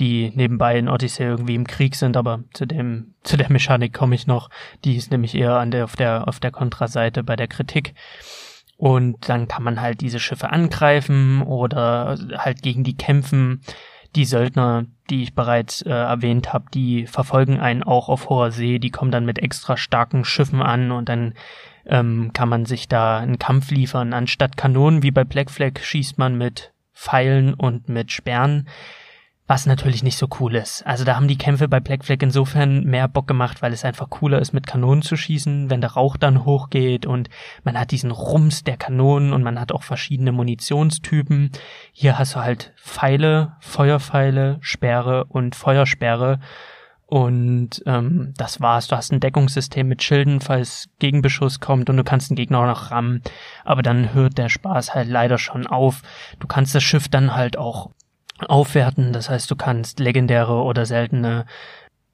die nebenbei in Odyssey irgendwie im Krieg sind, aber zu dem, zu der Mechanik komme ich noch. Die ist nämlich eher an der, auf der, auf der Kontraseite bei der Kritik. Und dann kann man halt diese Schiffe angreifen oder halt gegen die kämpfen. Die Söldner, die ich bereits äh, erwähnt habe, die verfolgen einen auch auf hoher See. Die kommen dann mit extra starken Schiffen an und dann ähm, kann man sich da einen Kampf liefern. Anstatt Kanonen wie bei Black Flag schießt man mit Pfeilen und mit Sperren was natürlich nicht so cool ist. Also da haben die Kämpfe bei Black Flag insofern mehr Bock gemacht, weil es einfach cooler ist, mit Kanonen zu schießen, wenn der Rauch dann hochgeht und man hat diesen Rums der Kanonen und man hat auch verschiedene Munitionstypen. Hier hast du halt Pfeile, Feuerpfeile, Sperre und Feuersperre. Und ähm, das war's. Du hast ein Deckungssystem mit Schilden, falls Gegenbeschuss kommt und du kannst den Gegner auch noch rammen. Aber dann hört der Spaß halt leider schon auf. Du kannst das Schiff dann halt auch aufwerten. Das heißt, du kannst legendäre oder seltene,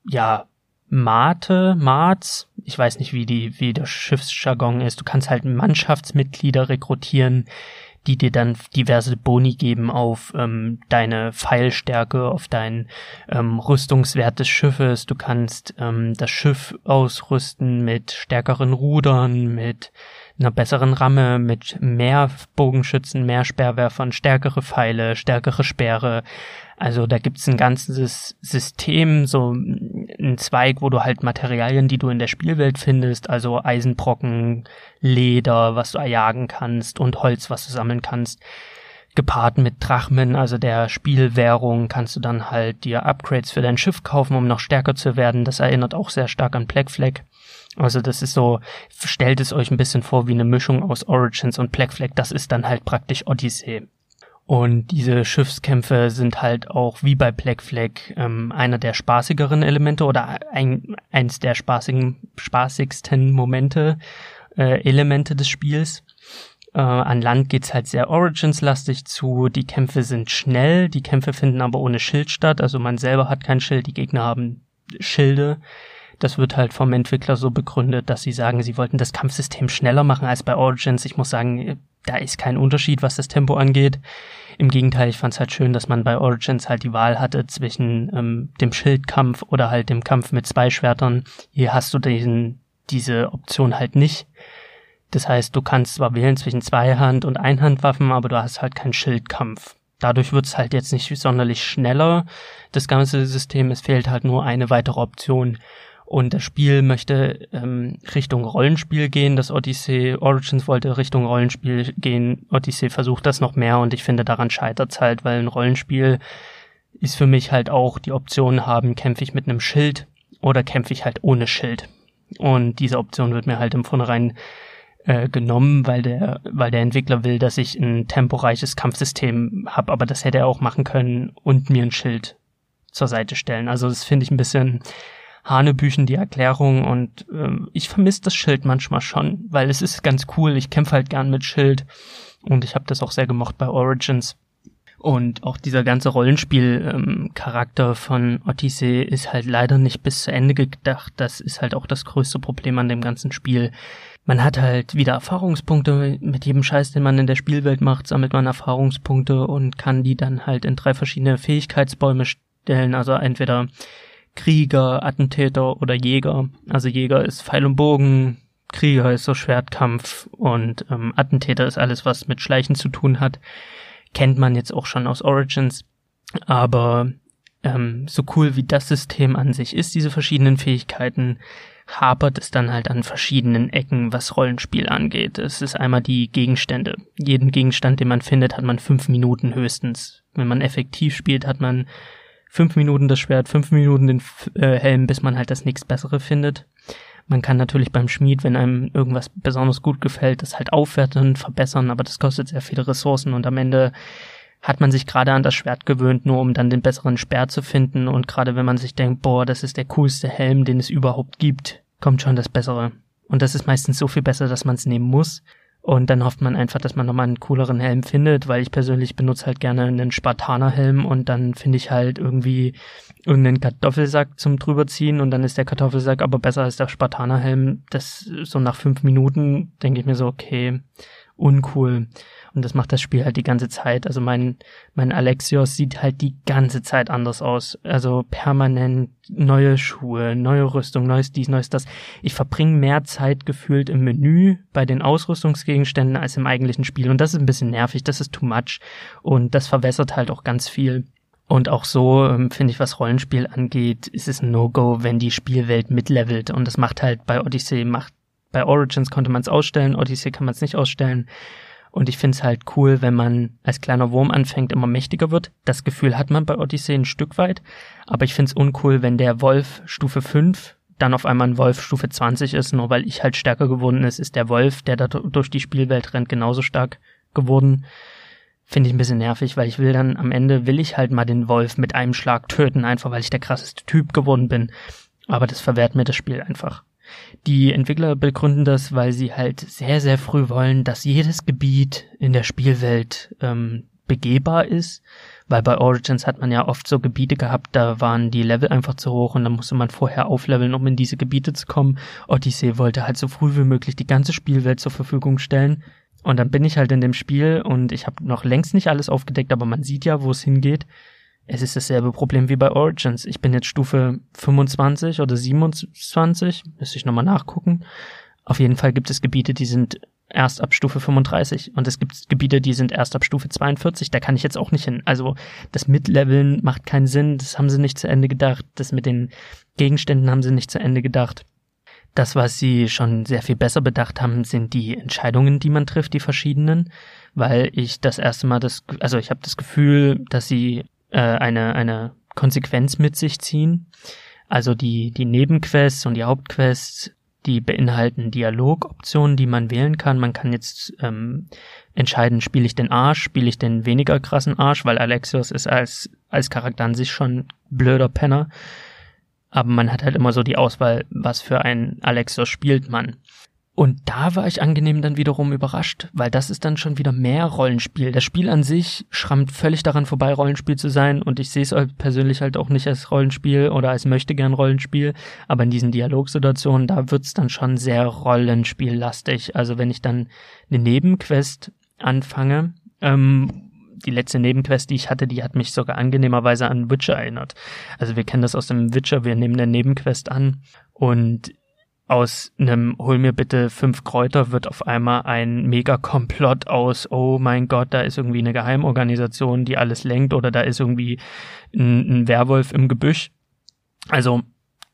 ja, Mate, Mats, ich weiß nicht, wie die, wie der Schiffsjargon ist. Du kannst halt Mannschaftsmitglieder rekrutieren, die dir dann diverse Boni geben auf ähm, deine Pfeilstärke, auf dein ähm, Rüstungswert des Schiffes. Du kannst ähm, das Schiff ausrüsten mit stärkeren Rudern, mit einer besseren Ramme, mit mehr Bogenschützen, mehr Sperrwerfern, stärkere Pfeile, stärkere Speere. Also da gibt's ein ganzes System, so ein Zweig, wo du halt Materialien, die du in der Spielwelt findest, also Eisenbrocken, Leder, was du erjagen kannst und Holz, was du sammeln kannst, gepaart mit Drachmen, also der Spielwährung, kannst du dann halt dir Upgrades für dein Schiff kaufen, um noch stärker zu werden. Das erinnert auch sehr stark an Black Flag. Also das ist so, stellt es euch ein bisschen vor wie eine Mischung aus Origins und Black Flag. Das ist dann halt praktisch Odyssey. Und diese Schiffskämpfe sind halt auch wie bei Black Flag ähm, einer der spaßigeren Elemente oder ein, eins der spaßigen, spaßigsten Momente, äh, Elemente des Spiels. Äh, an Land geht's halt sehr Origins-lastig zu. Die Kämpfe sind schnell, die Kämpfe finden aber ohne Schild statt. Also man selber hat kein Schild, die Gegner haben Schilde. Das wird halt vom Entwickler so begründet, dass sie sagen, sie wollten das Kampfsystem schneller machen als bei Origins. Ich muss sagen, da ist kein Unterschied, was das Tempo angeht. Im Gegenteil, ich fand es halt schön, dass man bei Origins halt die Wahl hatte zwischen ähm, dem Schildkampf oder halt dem Kampf mit zwei Schwertern. Hier hast du diesen, diese Option halt nicht. Das heißt, du kannst zwar wählen zwischen Zweihand- und Einhandwaffen, aber du hast halt keinen Schildkampf. Dadurch wird's halt jetzt nicht sonderlich schneller, das ganze System. Es fehlt halt nur eine weitere Option. Und das Spiel möchte ähm, Richtung Rollenspiel gehen. Das Odyssey Origins wollte Richtung Rollenspiel gehen. Odyssey versucht das noch mehr und ich finde, daran scheitert's halt, weil ein Rollenspiel ist für mich halt auch die Option haben, kämpfe ich mit einem Schild oder kämpfe ich halt ohne Schild. Und diese Option wird mir halt im Vornherein äh, genommen, weil der, weil der Entwickler will, dass ich ein temporeiches Kampfsystem habe, aber das hätte er auch machen können und mir ein Schild zur Seite stellen. Also das finde ich ein bisschen Hanebüchen die Erklärung und äh, ich vermisse das Schild manchmal schon, weil es ist ganz cool. Ich kämpfe halt gern mit Schild und ich habe das auch sehr gemocht bei Origins. Und auch dieser ganze Rollenspiel-Charakter ähm, von Odyssey ist halt leider nicht bis zu Ende gedacht. Das ist halt auch das größte Problem an dem ganzen Spiel man hat halt wieder Erfahrungspunkte. Mit jedem Scheiß, den man in der Spielwelt macht, sammelt man Erfahrungspunkte und kann die dann halt in drei verschiedene Fähigkeitsbäume stellen. Also entweder Krieger, Attentäter oder Jäger. Also Jäger ist Pfeil und Bogen, Krieger ist so Schwertkampf und ähm, Attentäter ist alles, was mit Schleichen zu tun hat. Kennt man jetzt auch schon aus Origins. Aber ähm, so cool wie das System an sich ist, diese verschiedenen Fähigkeiten, hapert es dann halt an verschiedenen Ecken, was Rollenspiel angeht. Es ist einmal die Gegenstände. Jeden Gegenstand, den man findet, hat man fünf Minuten höchstens. Wenn man effektiv spielt, hat man fünf Minuten das Schwert, fünf Minuten den äh, Helm, bis man halt das nächst Bessere findet. Man kann natürlich beim Schmied, wenn einem irgendwas besonders gut gefällt, das halt aufwerten, verbessern, aber das kostet sehr viele Ressourcen und am Ende hat man sich gerade an das Schwert gewöhnt, nur um dann den besseren Speer zu finden und gerade wenn man sich denkt, boah, das ist der coolste Helm, den es überhaupt gibt, kommt schon das Bessere. Und das ist meistens so viel besser, dass man es nehmen muss. Und dann hofft man einfach, dass man nochmal einen cooleren Helm findet, weil ich persönlich benutze halt gerne einen Spartaner-Helm und dann finde ich halt irgendwie irgendeinen Kartoffelsack zum drüberziehen und dann ist der Kartoffelsack aber besser als der Spartaner-Helm. Das so nach fünf Minuten denke ich mir so, okay, uncool. Und das macht das Spiel halt die ganze Zeit. Also mein, mein Alexios sieht halt die ganze Zeit anders aus. Also permanent neue Schuhe, neue Rüstung, neues dies, neues das. Ich verbringe mehr Zeit gefühlt im Menü bei den Ausrüstungsgegenständen als im eigentlichen Spiel. Und das ist ein bisschen nervig, das ist too much. Und das verwässert halt auch ganz viel. Und auch so ähm, finde ich, was Rollenspiel angeht, ist es ein No-Go, wenn die Spielwelt mitlevelt. Und das macht halt bei Odyssey, macht bei Origins konnte man es ausstellen, Odyssey kann man es nicht ausstellen. Und ich finde es halt cool, wenn man als kleiner Wurm anfängt, immer mächtiger wird. Das Gefühl hat man bei Odyssey ein Stück weit. Aber ich finde es uncool, wenn der Wolf Stufe 5 dann auf einmal ein Wolf Stufe 20 ist, nur weil ich halt stärker geworden ist, ist der Wolf, der da durch die Spielwelt rennt, genauso stark geworden. Finde ich ein bisschen nervig, weil ich will dann am Ende will ich halt mal den Wolf mit einem Schlag töten, einfach weil ich der krasseste Typ geworden bin. Aber das verwehrt mir das Spiel einfach. Die Entwickler begründen das, weil sie halt sehr, sehr früh wollen, dass jedes Gebiet in der Spielwelt ähm, begehbar ist, weil bei Origins hat man ja oft so Gebiete gehabt, da waren die Level einfach zu hoch und dann musste man vorher aufleveln, um in diese Gebiete zu kommen. Odyssey wollte halt so früh wie möglich die ganze Spielwelt zur Verfügung stellen. Und dann bin ich halt in dem Spiel und ich habe noch längst nicht alles aufgedeckt, aber man sieht ja, wo es hingeht es ist dasselbe Problem wie bei Origins. Ich bin jetzt Stufe 25 oder 27, müsste ich nochmal nachgucken. Auf jeden Fall gibt es Gebiete, die sind erst ab Stufe 35 und es gibt Gebiete, die sind erst ab Stufe 42. Da kann ich jetzt auch nicht hin. Also das Mitleveln macht keinen Sinn. Das haben sie nicht zu Ende gedacht. Das mit den Gegenständen haben sie nicht zu Ende gedacht. Das, was sie schon sehr viel besser bedacht haben, sind die Entscheidungen, die man trifft, die verschiedenen, weil ich das erste Mal das, also ich habe das Gefühl, dass sie äh, eine eine Konsequenz mit sich ziehen. Also die die Nebenquests und die Hauptquests, die beinhalten Dialogoptionen, die man wählen kann. Man kann jetzt ähm, entscheiden, spiele ich den Arsch, spiele ich den weniger krassen Arsch, weil Alexios ist als als Charakter an sich schon blöder Penner aber man hat halt immer so die Auswahl, was für ein Alexios spielt man. Und da war ich angenehm dann wiederum überrascht, weil das ist dann schon wieder mehr Rollenspiel. Das Spiel an sich schrammt völlig daran vorbei, Rollenspiel zu sein und ich sehe es halt persönlich halt auch nicht als Rollenspiel oder als möchte gern Rollenspiel, aber in diesen Dialogsituationen, da wird's dann schon sehr Rollenspiellastig. Also wenn ich dann eine Nebenquest anfange, ähm, die letzte Nebenquest, die ich hatte, die hat mich sogar angenehmerweise an Witcher erinnert. Also wir kennen das aus dem Witcher, wir nehmen eine Nebenquest an und aus einem Hol mir bitte fünf Kräuter wird auf einmal ein Mega-Komplott aus, oh mein Gott, da ist irgendwie eine Geheimorganisation, die alles lenkt oder da ist irgendwie ein, ein Werwolf im Gebüsch. Also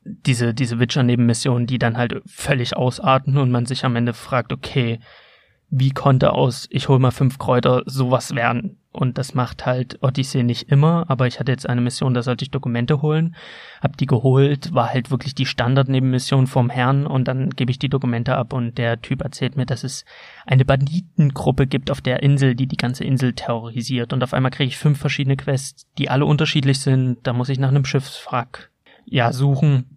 diese, diese Witcher-Nebenmissionen, die dann halt völlig ausarten und man sich am Ende fragt, okay, wie konnte aus ich hol mal fünf Kräuter sowas werden? Und das macht halt Odyssey nicht immer, aber ich hatte jetzt eine Mission, da sollte ich Dokumente holen, hab die geholt, war halt wirklich die Standardnebenmission vom Herrn und dann gebe ich die Dokumente ab und der Typ erzählt mir, dass es eine Banditengruppe gibt auf der Insel, die die ganze Insel terrorisiert. Und auf einmal kriege ich fünf verschiedene Quests, die alle unterschiedlich sind, da muss ich nach einem Schiffswrack ja suchen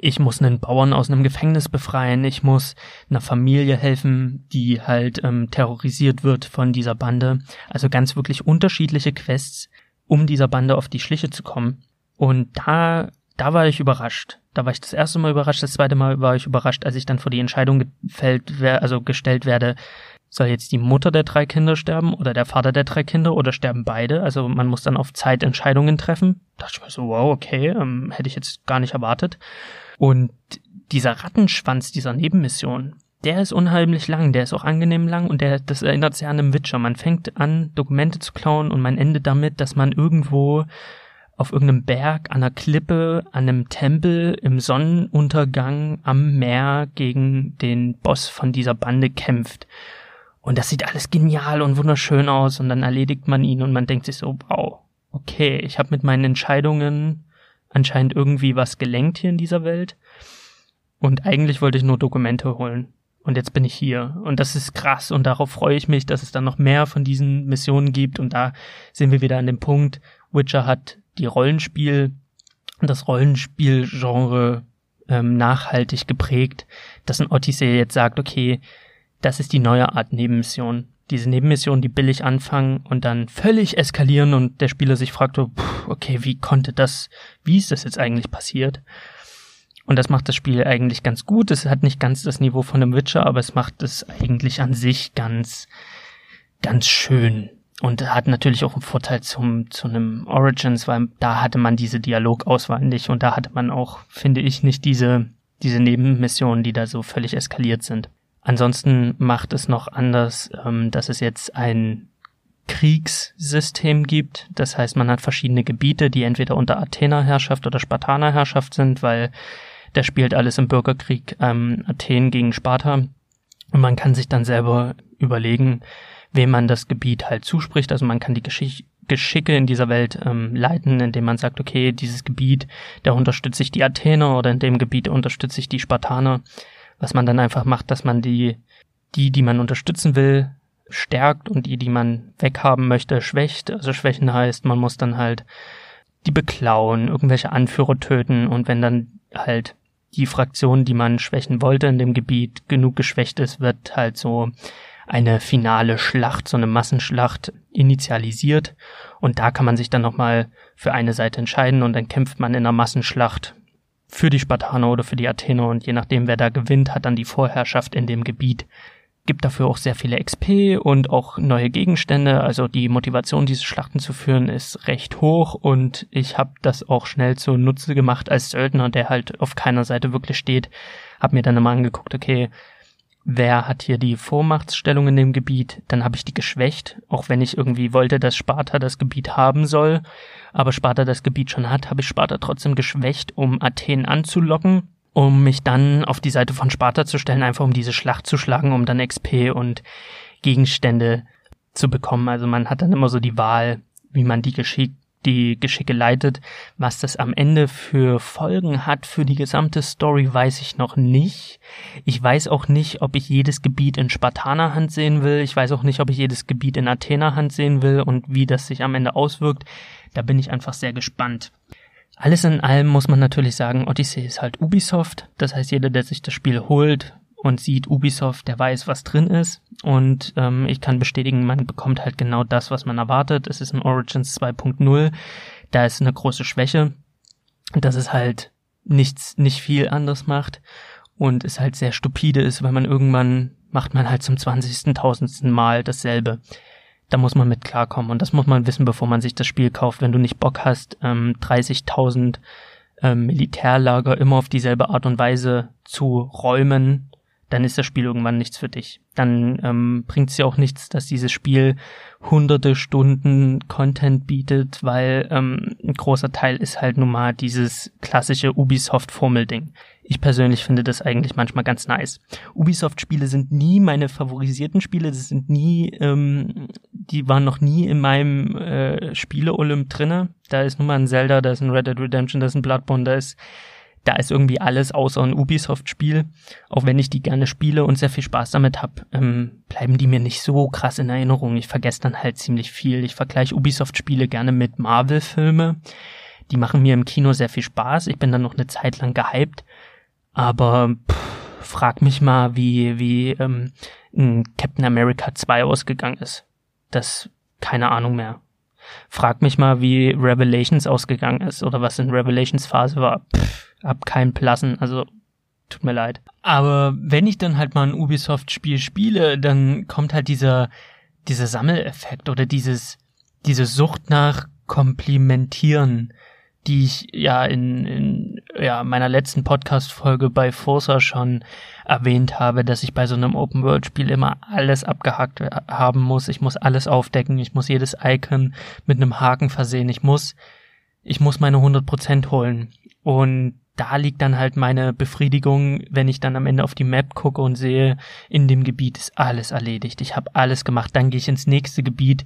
ich muss einen Bauern aus einem Gefängnis befreien, ich muss einer Familie helfen, die halt ähm, terrorisiert wird von dieser Bande. Also ganz wirklich unterschiedliche Quests, um dieser Bande auf die Schliche zu kommen. Und da, da war ich überrascht. Da war ich das erste Mal überrascht, das zweite Mal war ich überrascht, als ich dann vor die Entscheidung gefällt, also gestellt werde, soll jetzt die Mutter der drei Kinder sterben oder der Vater der drei Kinder oder sterben beide? Also man muss dann auf Zeit Entscheidungen treffen. Da dachte ich mir so, wow, okay, ähm, hätte ich jetzt gar nicht erwartet. Und dieser Rattenschwanz dieser Nebenmission, der ist unheimlich lang, der ist auch angenehm lang und der, das erinnert sehr an einem Witcher. Man fängt an, Dokumente zu klauen und man endet damit, dass man irgendwo auf irgendeinem Berg, an einer Klippe, an einem Tempel im Sonnenuntergang am Meer gegen den Boss von dieser Bande kämpft. Und das sieht alles genial und wunderschön aus und dann erledigt man ihn und man denkt sich so, wow, okay, ich habe mit meinen Entscheidungen anscheinend irgendwie was gelenkt hier in dieser Welt. Und eigentlich wollte ich nur Dokumente holen. Und jetzt bin ich hier. Und das ist krass. Und darauf freue ich mich, dass es dann noch mehr von diesen Missionen gibt. Und da sind wir wieder an dem Punkt. Witcher hat die Rollenspiel, das Rollenspielgenre ähm, nachhaltig geprägt, dass ein Odyssey jetzt sagt, okay, das ist die neue Art Nebenmission diese Nebenmissionen, die billig anfangen und dann völlig eskalieren und der Spieler sich fragt, okay, wie konnte das, wie ist das jetzt eigentlich passiert? Und das macht das Spiel eigentlich ganz gut. Es hat nicht ganz das Niveau von einem Witcher, aber es macht es eigentlich an sich ganz, ganz schön. Und hat natürlich auch einen Vorteil zum, zu einem Origins, weil da hatte man diese Dialogauswahl nicht und da hatte man auch, finde ich, nicht diese, diese Nebenmissionen, die da so völlig eskaliert sind. Ansonsten macht es noch anders, ähm, dass es jetzt ein Kriegssystem gibt. Das heißt, man hat verschiedene Gebiete, die entweder unter Athener-Herrschaft oder Spartaner-Herrschaft sind, weil der spielt alles im Bürgerkrieg ähm, Athen gegen Sparta. Und man kann sich dann selber überlegen, wem man das Gebiet halt zuspricht. Also man kann die Geschichte Geschicke in dieser Welt ähm, leiten, indem man sagt, okay, dieses Gebiet, da unterstütze ich die Athener oder in dem Gebiet unterstütze ich die Spartaner was man dann einfach macht, dass man die, die, die man unterstützen will, stärkt und die, die man weghaben möchte, schwächt. Also schwächen heißt, man muss dann halt die beklauen, irgendwelche Anführer töten und wenn dann halt die Fraktion, die man schwächen wollte in dem Gebiet, genug geschwächt ist, wird halt so eine finale Schlacht, so eine Massenschlacht initialisiert und da kann man sich dann nochmal für eine Seite entscheiden und dann kämpft man in einer Massenschlacht für die Spartaner oder für die Athener und je nachdem, wer da gewinnt, hat dann die Vorherrschaft in dem Gebiet. Gibt dafür auch sehr viele XP und auch neue Gegenstände. Also die Motivation, diese Schlachten zu führen, ist recht hoch und ich habe das auch schnell zunutze gemacht als Söldner, der halt auf keiner Seite wirklich steht. Hab mir dann immer angeguckt, okay, wer hat hier die Vormachtsstellung in dem Gebiet, dann habe ich die geschwächt, auch wenn ich irgendwie wollte, dass Sparta das Gebiet haben soll, aber Sparta das Gebiet schon hat, habe ich Sparta trotzdem geschwächt, um Athen anzulocken um mich dann auf die Seite von Sparta zu stellen, einfach um diese Schlacht zu schlagen, um dann XP und Gegenstände zu bekommen. Also man hat dann immer so die Wahl, wie man die Geschick die Geschicke leitet. Was das am Ende für Folgen hat für die gesamte Story, weiß ich noch nicht. Ich weiß auch nicht, ob ich jedes Gebiet in Spartaner Hand sehen will. Ich weiß auch nicht, ob ich jedes Gebiet in Athener Hand sehen will und wie das sich am Ende auswirkt. Da bin ich einfach sehr gespannt. Alles in allem muss man natürlich sagen, Odyssey ist halt Ubisoft. Das heißt, jeder, der sich das Spiel holt, und sieht Ubisoft, der weiß, was drin ist. Und ähm, ich kann bestätigen, man bekommt halt genau das, was man erwartet. Es ist ein Origins 2.0. Da ist eine große Schwäche, dass es halt nichts, nicht viel anders macht und es halt sehr stupide ist, weil man irgendwann macht man halt zum 20.000. Mal dasselbe. Da muss man mit klarkommen und das muss man wissen, bevor man sich das Spiel kauft. Wenn du nicht Bock hast, ähm, 30.000 ähm, Militärlager immer auf dieselbe Art und Weise zu räumen dann ist das Spiel irgendwann nichts für dich. Dann ähm, bringt es ja auch nichts, dass dieses Spiel hunderte Stunden Content bietet, weil ähm, ein großer Teil ist halt nun mal dieses klassische Ubisoft-Formelding. Ich persönlich finde das eigentlich manchmal ganz nice. Ubisoft-Spiele sind nie meine favorisierten Spiele, das sind nie, ähm, die waren noch nie in meinem äh, Spiele-Olymp drinne. Da ist nun mal ein Zelda, da ist ein Red Dead Redemption, da ist ein Bloodborne, da ist da ist irgendwie alles außer ein Ubisoft-Spiel. Auch wenn ich die gerne spiele und sehr viel Spaß damit habe, ähm, bleiben die mir nicht so krass in Erinnerung. Ich vergesse dann halt ziemlich viel. Ich vergleiche Ubisoft-Spiele gerne mit Marvel-Filme. Die machen mir im Kino sehr viel Spaß. Ich bin dann noch eine Zeit lang gehypt. Aber pff, frag mich mal, wie, wie ähm, Captain America 2 ausgegangen ist. Das keine Ahnung mehr. Frag mich mal, wie Revelations ausgegangen ist oder was in Revelations Phase war. Pff, hab keinen Plassen, also tut mir leid. Aber wenn ich dann halt mal ein Ubisoft-Spiel spiele, dann kommt halt dieser, dieser Sammeleffekt oder dieses, diese Sucht nach Komplimentieren, die ich ja in, in ja, meiner letzten Podcast-Folge bei Forza schon erwähnt habe, dass ich bei so einem Open-World-Spiel immer alles abgehackt haben muss. Ich muss alles aufdecken, ich muss jedes Icon mit einem Haken versehen, ich muss, ich muss meine 100% holen. Und da liegt dann halt meine Befriedigung, wenn ich dann am Ende auf die Map gucke und sehe, in dem Gebiet ist alles erledigt. Ich habe alles gemacht. Dann gehe ich ins nächste Gebiet,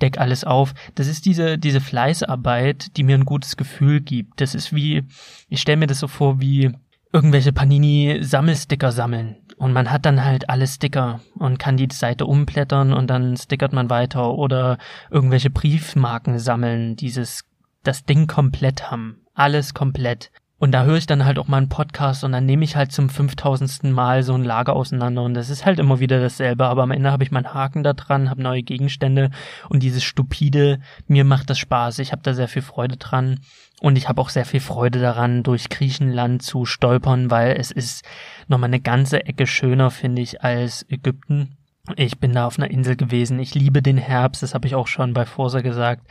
deck alles auf. Das ist diese diese Fleißarbeit, die mir ein gutes Gefühl gibt. Das ist wie ich stelle mir das so vor wie irgendwelche Panini Sammelsticker sammeln und man hat dann halt alle Sticker und kann die Seite umblättern und dann stickert man weiter oder irgendwelche Briefmarken sammeln, dieses das Ding komplett haben, alles komplett. Und da höre ich dann halt auch mal einen Podcast und dann nehme ich halt zum 5000. Mal so ein Lager auseinander. Und das ist halt immer wieder dasselbe, aber am Ende habe ich meinen Haken da dran, habe neue Gegenstände. Und dieses stupide, mir macht das Spaß, ich habe da sehr viel Freude dran. Und ich habe auch sehr viel Freude daran, durch Griechenland zu stolpern, weil es ist nochmal eine ganze Ecke schöner, finde ich, als Ägypten. Ich bin da auf einer Insel gewesen, ich liebe den Herbst, das habe ich auch schon bei Forsa gesagt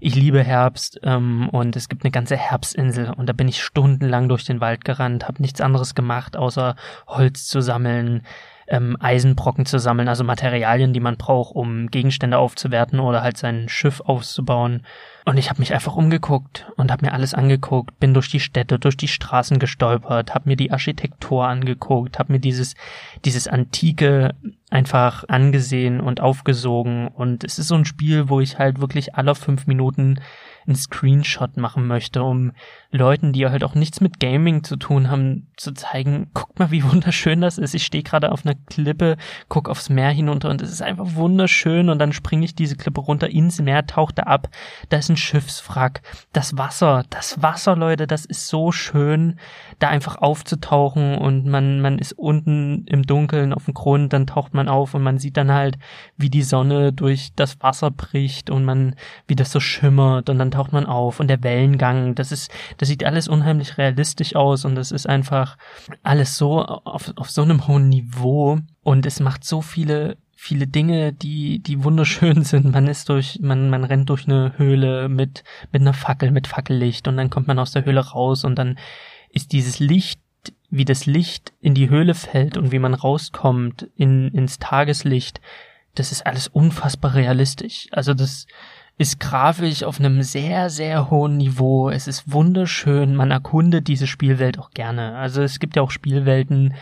ich liebe Herbst ähm, und es gibt eine ganze Herbstinsel und da bin ich stundenlang durch den Wald gerannt, habe nichts anderes gemacht, außer Holz zu sammeln, ähm, Eisenbrocken zu sammeln, also Materialien, die man braucht, um Gegenstände aufzuwerten oder halt sein Schiff aufzubauen. Und ich habe mich einfach umgeguckt und habe mir alles angeguckt, bin durch die Städte, durch die Straßen gestolpert, habe mir die Architektur angeguckt, habe mir dieses dieses antike einfach angesehen und aufgesogen. Und es ist so ein Spiel, wo ich halt wirklich alle fünf Minuten einen Screenshot machen möchte, um Leuten, die halt auch nichts mit Gaming zu tun haben, zu zeigen, guckt mal, wie wunderschön das ist. Ich stehe gerade auf einer Klippe, guck aufs Meer hinunter und es ist einfach wunderschön und dann springe ich diese Klippe runter ins Meer, taucht da ab, da ist ein Schiffswrack, das Wasser, das Wasser, Leute, das ist so schön, da einfach aufzutauchen und man, man ist unten im Dunkeln auf dem Grund, dann taucht man auf und man sieht dann halt, wie die Sonne durch das Wasser bricht und man, wie das so schimmert und dann taucht man auf und der Wellengang, das ist, das sieht alles unheimlich realistisch aus und es ist einfach alles so auf, auf so einem hohen Niveau und es macht so viele viele Dinge, die, die wunderschön sind. Man ist durch, man, man rennt durch eine Höhle mit, mit einer Fackel, mit Fackellicht und dann kommt man aus der Höhle raus und dann ist dieses Licht, wie das Licht in die Höhle fällt und wie man rauskommt in, ins Tageslicht, das ist alles unfassbar realistisch. Also das, ist grafisch auf einem sehr, sehr hohen Niveau. Es ist wunderschön. Man erkundet diese Spielwelt auch gerne. Also es gibt ja auch Spielwelten,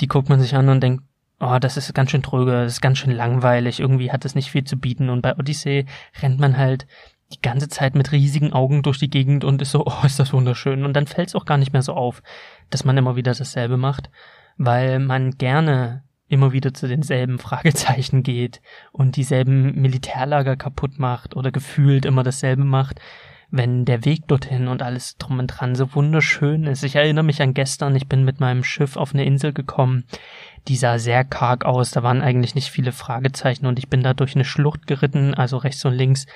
die guckt man sich an und denkt, oh, das ist ganz schön tröge, das ist ganz schön langweilig, irgendwie hat es nicht viel zu bieten. Und bei Odyssey rennt man halt die ganze Zeit mit riesigen Augen durch die Gegend und ist so, oh, ist das wunderschön. Und dann fällt es auch gar nicht mehr so auf, dass man immer wieder dasselbe macht, weil man gerne immer wieder zu denselben Fragezeichen geht und dieselben Militärlager kaputt macht oder gefühlt immer dasselbe macht, wenn der Weg dorthin und alles drum und dran so wunderschön ist. Ich erinnere mich an gestern, ich bin mit meinem Schiff auf eine Insel gekommen, die sah sehr karg aus, da waren eigentlich nicht viele Fragezeichen und ich bin da durch eine Schlucht geritten, also rechts und links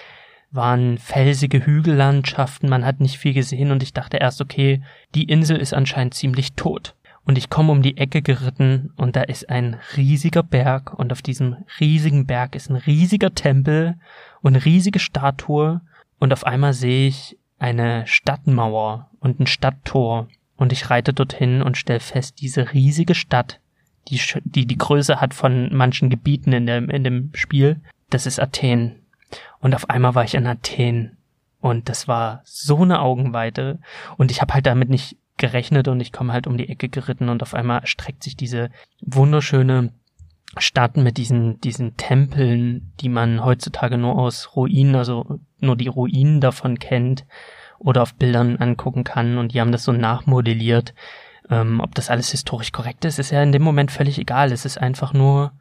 waren felsige Hügellandschaften, man hat nicht viel gesehen und ich dachte erst, okay, die Insel ist anscheinend ziemlich tot und ich komme um die Ecke geritten und da ist ein riesiger Berg und auf diesem riesigen Berg ist ein riesiger Tempel und eine riesige Statue und auf einmal sehe ich eine Stadtmauer und ein Stadttor und ich reite dorthin und stelle fest, diese riesige Stadt, die, die die Größe hat von manchen Gebieten in dem, in dem Spiel, das ist Athen. Und auf einmal war ich in Athen und das war so eine Augenweite und ich habe halt damit nicht gerechnet und ich komme halt um die Ecke geritten und auf einmal erstreckt sich diese wunderschöne Stadt mit diesen, diesen Tempeln, die man heutzutage nur aus Ruinen, also nur die Ruinen davon kennt oder auf Bildern angucken kann und die haben das so nachmodelliert. Ähm, ob das alles historisch korrekt ist, ist ja in dem Moment völlig egal. Es ist einfach nur,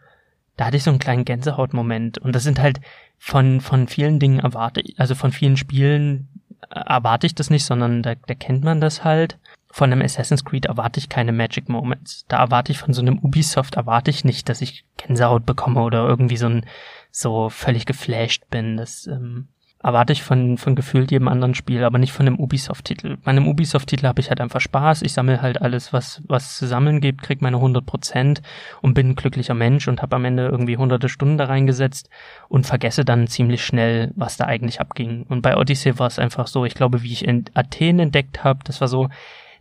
da hatte ich so einen kleinen Gänsehautmoment und das sind halt von, von vielen Dingen erwarte, also von vielen Spielen erwarte ich das nicht, sondern da, da kennt man das halt von einem Assassin's Creed erwarte ich keine Magic Moments. Da erwarte ich von so einem Ubisoft erwarte ich nicht, dass ich Gänsehaut bekomme oder irgendwie so ein so völlig geflasht bin. Das ähm, erwarte ich von von gefühlt jedem anderen Spiel, aber nicht von einem Ubisoft-Titel. Bei einem Ubisoft-Titel habe ich halt einfach Spaß. Ich sammle halt alles, was was zu sammeln gibt, krieg meine 100 Prozent und bin ein glücklicher Mensch und habe am Ende irgendwie hunderte Stunden da reingesetzt und vergesse dann ziemlich schnell, was da eigentlich abging. Und bei Odyssey war es einfach so. Ich glaube, wie ich in Athen entdeckt habe, das war so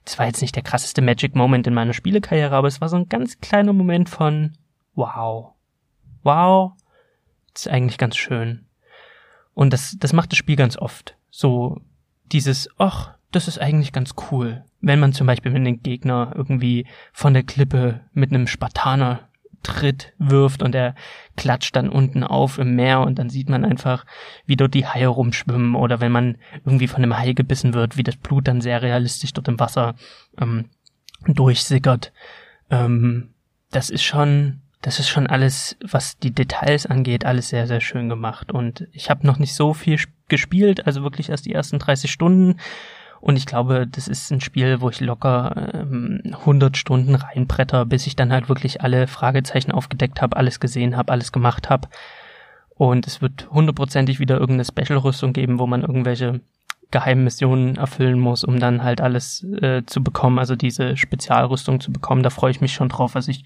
das war jetzt nicht der krasseste Magic Moment in meiner Spielekarriere, aber es war so ein ganz kleiner Moment von wow. Wow. Das ist eigentlich ganz schön. Und das, das macht das Spiel ganz oft. So dieses, ach, das ist eigentlich ganz cool. Wenn man zum Beispiel mit dem Gegner irgendwie von der Klippe mit einem Spartaner Tritt wirft und er klatscht dann unten auf im Meer und dann sieht man einfach, wie dort die Haie rumschwimmen oder wenn man irgendwie von einem Hai gebissen wird, wie das Blut dann sehr realistisch dort im Wasser ähm, durchsickert. Ähm, das ist schon, das ist schon alles, was die Details angeht, alles sehr, sehr schön gemacht. Und ich habe noch nicht so viel gespielt, also wirklich erst die ersten 30 Stunden. Und ich glaube, das ist ein Spiel, wo ich locker ähm, 100 Stunden reinbretter, bis ich dann halt wirklich alle Fragezeichen aufgedeckt habe, alles gesehen habe, alles gemacht habe. Und es wird hundertprozentig wieder irgendeine Special-Rüstung geben, wo man irgendwelche geheimen Missionen erfüllen muss, um dann halt alles äh, zu bekommen, also diese Spezialrüstung zu bekommen. Da freue ich mich schon drauf. Also ich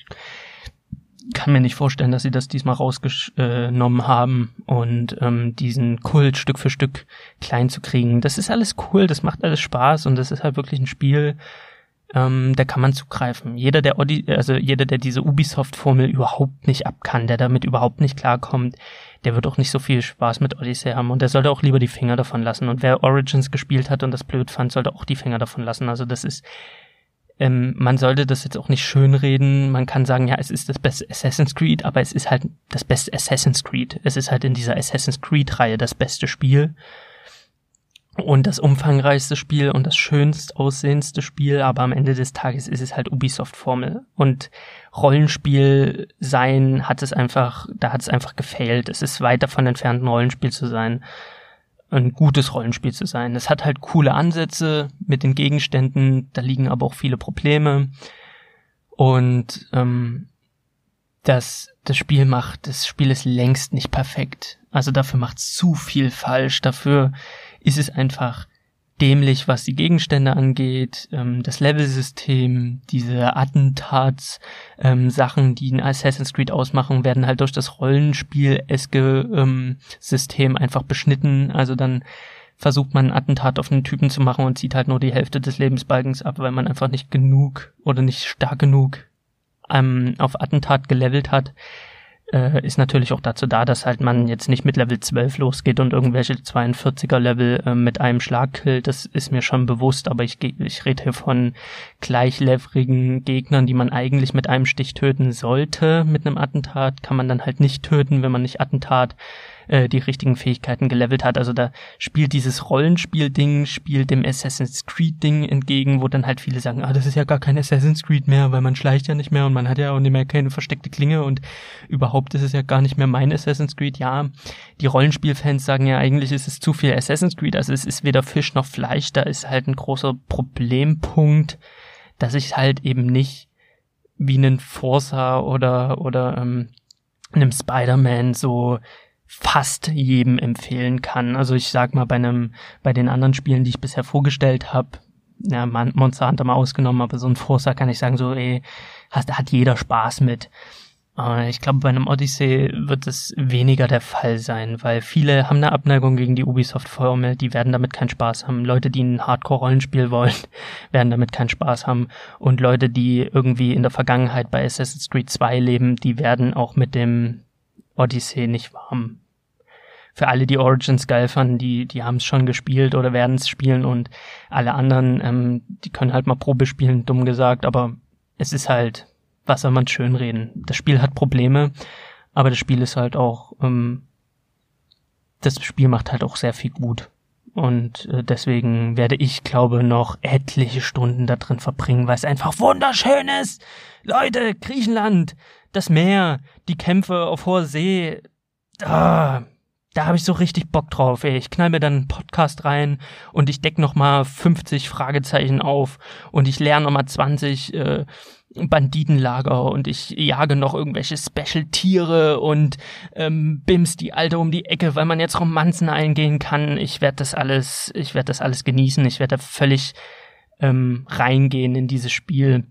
kann mir nicht vorstellen, dass sie das diesmal rausgenommen haben und ähm, diesen Kult Stück für Stück klein zu kriegen. Das ist alles cool, das macht alles Spaß und das ist halt wirklich ein Spiel, ähm, da kann man zugreifen. Jeder, der Audi also jeder, der diese Ubisoft-Formel überhaupt nicht abkann, der damit überhaupt nicht klarkommt, der wird auch nicht so viel Spaß mit Odyssey haben und der sollte auch lieber die Finger davon lassen. Und wer Origins gespielt hat und das blöd fand, sollte auch die Finger davon lassen. Also das ist ähm, man sollte das jetzt auch nicht schönreden. Man kann sagen, ja, es ist das beste Assassin's Creed, aber es ist halt das beste Assassin's Creed. Es ist halt in dieser Assassin's Creed-Reihe das beste Spiel. Und das umfangreichste Spiel und das schönst aussehendste Spiel, aber am Ende des Tages ist es halt Ubisoft-Formel. Und Rollenspiel sein hat es einfach, da hat es einfach gefailt. Es ist weit davon entfernt, ein Rollenspiel zu sein ein gutes Rollenspiel zu sein. Es hat halt coole Ansätze mit den Gegenständen, da liegen aber auch viele Probleme. Und ähm, das, das Spiel macht, das Spiel ist längst nicht perfekt. Also dafür macht es zu viel falsch. Dafür ist es einfach dämlich, was die Gegenstände angeht, ähm, das Levelsystem, diese Attentats-Sachen, ähm, die ein Assassin's Creed ausmachen, werden halt durch das Rollenspiel-eske ähm, System einfach beschnitten. Also dann versucht man ein Attentat auf einen Typen zu machen und zieht halt nur die Hälfte des Lebensbalkens ab, weil man einfach nicht genug oder nicht stark genug ähm, auf Attentat gelevelt hat. Äh, ist natürlich auch dazu da, dass halt man jetzt nicht mit Level 12 losgeht und irgendwelche 42er Level äh, mit einem Schlag killt. Das ist mir schon bewusst, aber ich, ich rede hier von gleichleverigen Gegnern, die man eigentlich mit einem Stich töten sollte. Mit einem Attentat kann man dann halt nicht töten, wenn man nicht Attentat äh, die richtigen Fähigkeiten gelevelt hat. Also da spielt dieses Rollenspiel-Ding, spielt dem Assassin's Creed-Ding entgegen, wo dann halt viele sagen, ah, das ist ja gar kein Assassin's Creed mehr, weil man schleicht ja nicht mehr und man hat ja auch nicht mehr keine versteckte Klinge und überhaupt ist es ja gar nicht mehr mein Assassin's Creed. Ja, die Rollenspielfans sagen ja eigentlich, ist es zu viel Assassin's Creed, also es ist weder Fisch noch Fleisch, da ist halt ein großer Problempunkt, dass ich halt eben nicht wie einen Forza oder oder ähm, einem Spider-Man so fast jedem empfehlen kann. Also ich sag mal bei einem, bei den anderen Spielen, die ich bisher vorgestellt habe, ja, Monster Hunter mal ausgenommen, aber so ein Forza kann ich sagen, so, ey, hat, hat jeder Spaß mit. Äh, ich glaube, bei einem Odyssey wird es weniger der Fall sein, weil viele haben eine Abneigung gegen die Ubisoft-Formel, die werden damit keinen Spaß haben. Leute, die ein Hardcore-Rollenspiel wollen, werden damit keinen Spaß haben. Und Leute, die irgendwie in der Vergangenheit bei Assassin's Creed 2 leben, die werden auch mit dem Odyssey nicht warm. Für alle, die Origins geil fanden, die, die haben es schon gespielt oder werden es spielen und alle anderen, ähm, die können halt mal Probe spielen, dumm gesagt, aber es ist halt, was soll man schönreden? Das Spiel hat Probleme, aber das Spiel ist halt auch, ähm, das Spiel macht halt auch sehr viel gut. Und äh, deswegen werde ich, glaube, noch etliche Stunden da drin verbringen, weil es einfach wunderschön ist. Leute, Griechenland, das Meer, die Kämpfe auf hoher See, ah, da habe ich so richtig Bock drauf. Ey. Ich knall mir dann einen Podcast rein und ich deck noch mal 50 Fragezeichen auf und ich lerne noch mal 20 äh, Banditenlager und ich jage noch irgendwelche Special-Tiere und ähm, bims die Alte um die Ecke, weil man jetzt Romanzen eingehen kann. Ich werde das alles, ich werde das alles genießen. Ich werde da völlig ähm, reingehen in dieses Spiel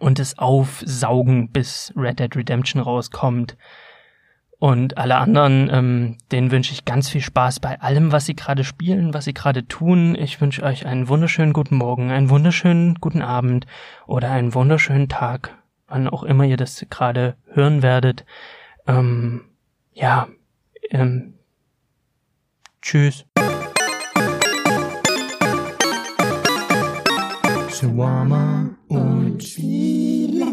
und es aufsaugen, bis Red Dead Redemption rauskommt. Und alle anderen, ähm, denen wünsche ich ganz viel Spaß bei allem, was sie gerade spielen, was sie gerade tun. Ich wünsche euch einen wunderschönen guten Morgen, einen wunderschönen guten Abend oder einen wunderschönen Tag, wann auch immer ihr das gerade hören werdet. Ähm, ja, ähm, tschüss. Shawarma und Chile.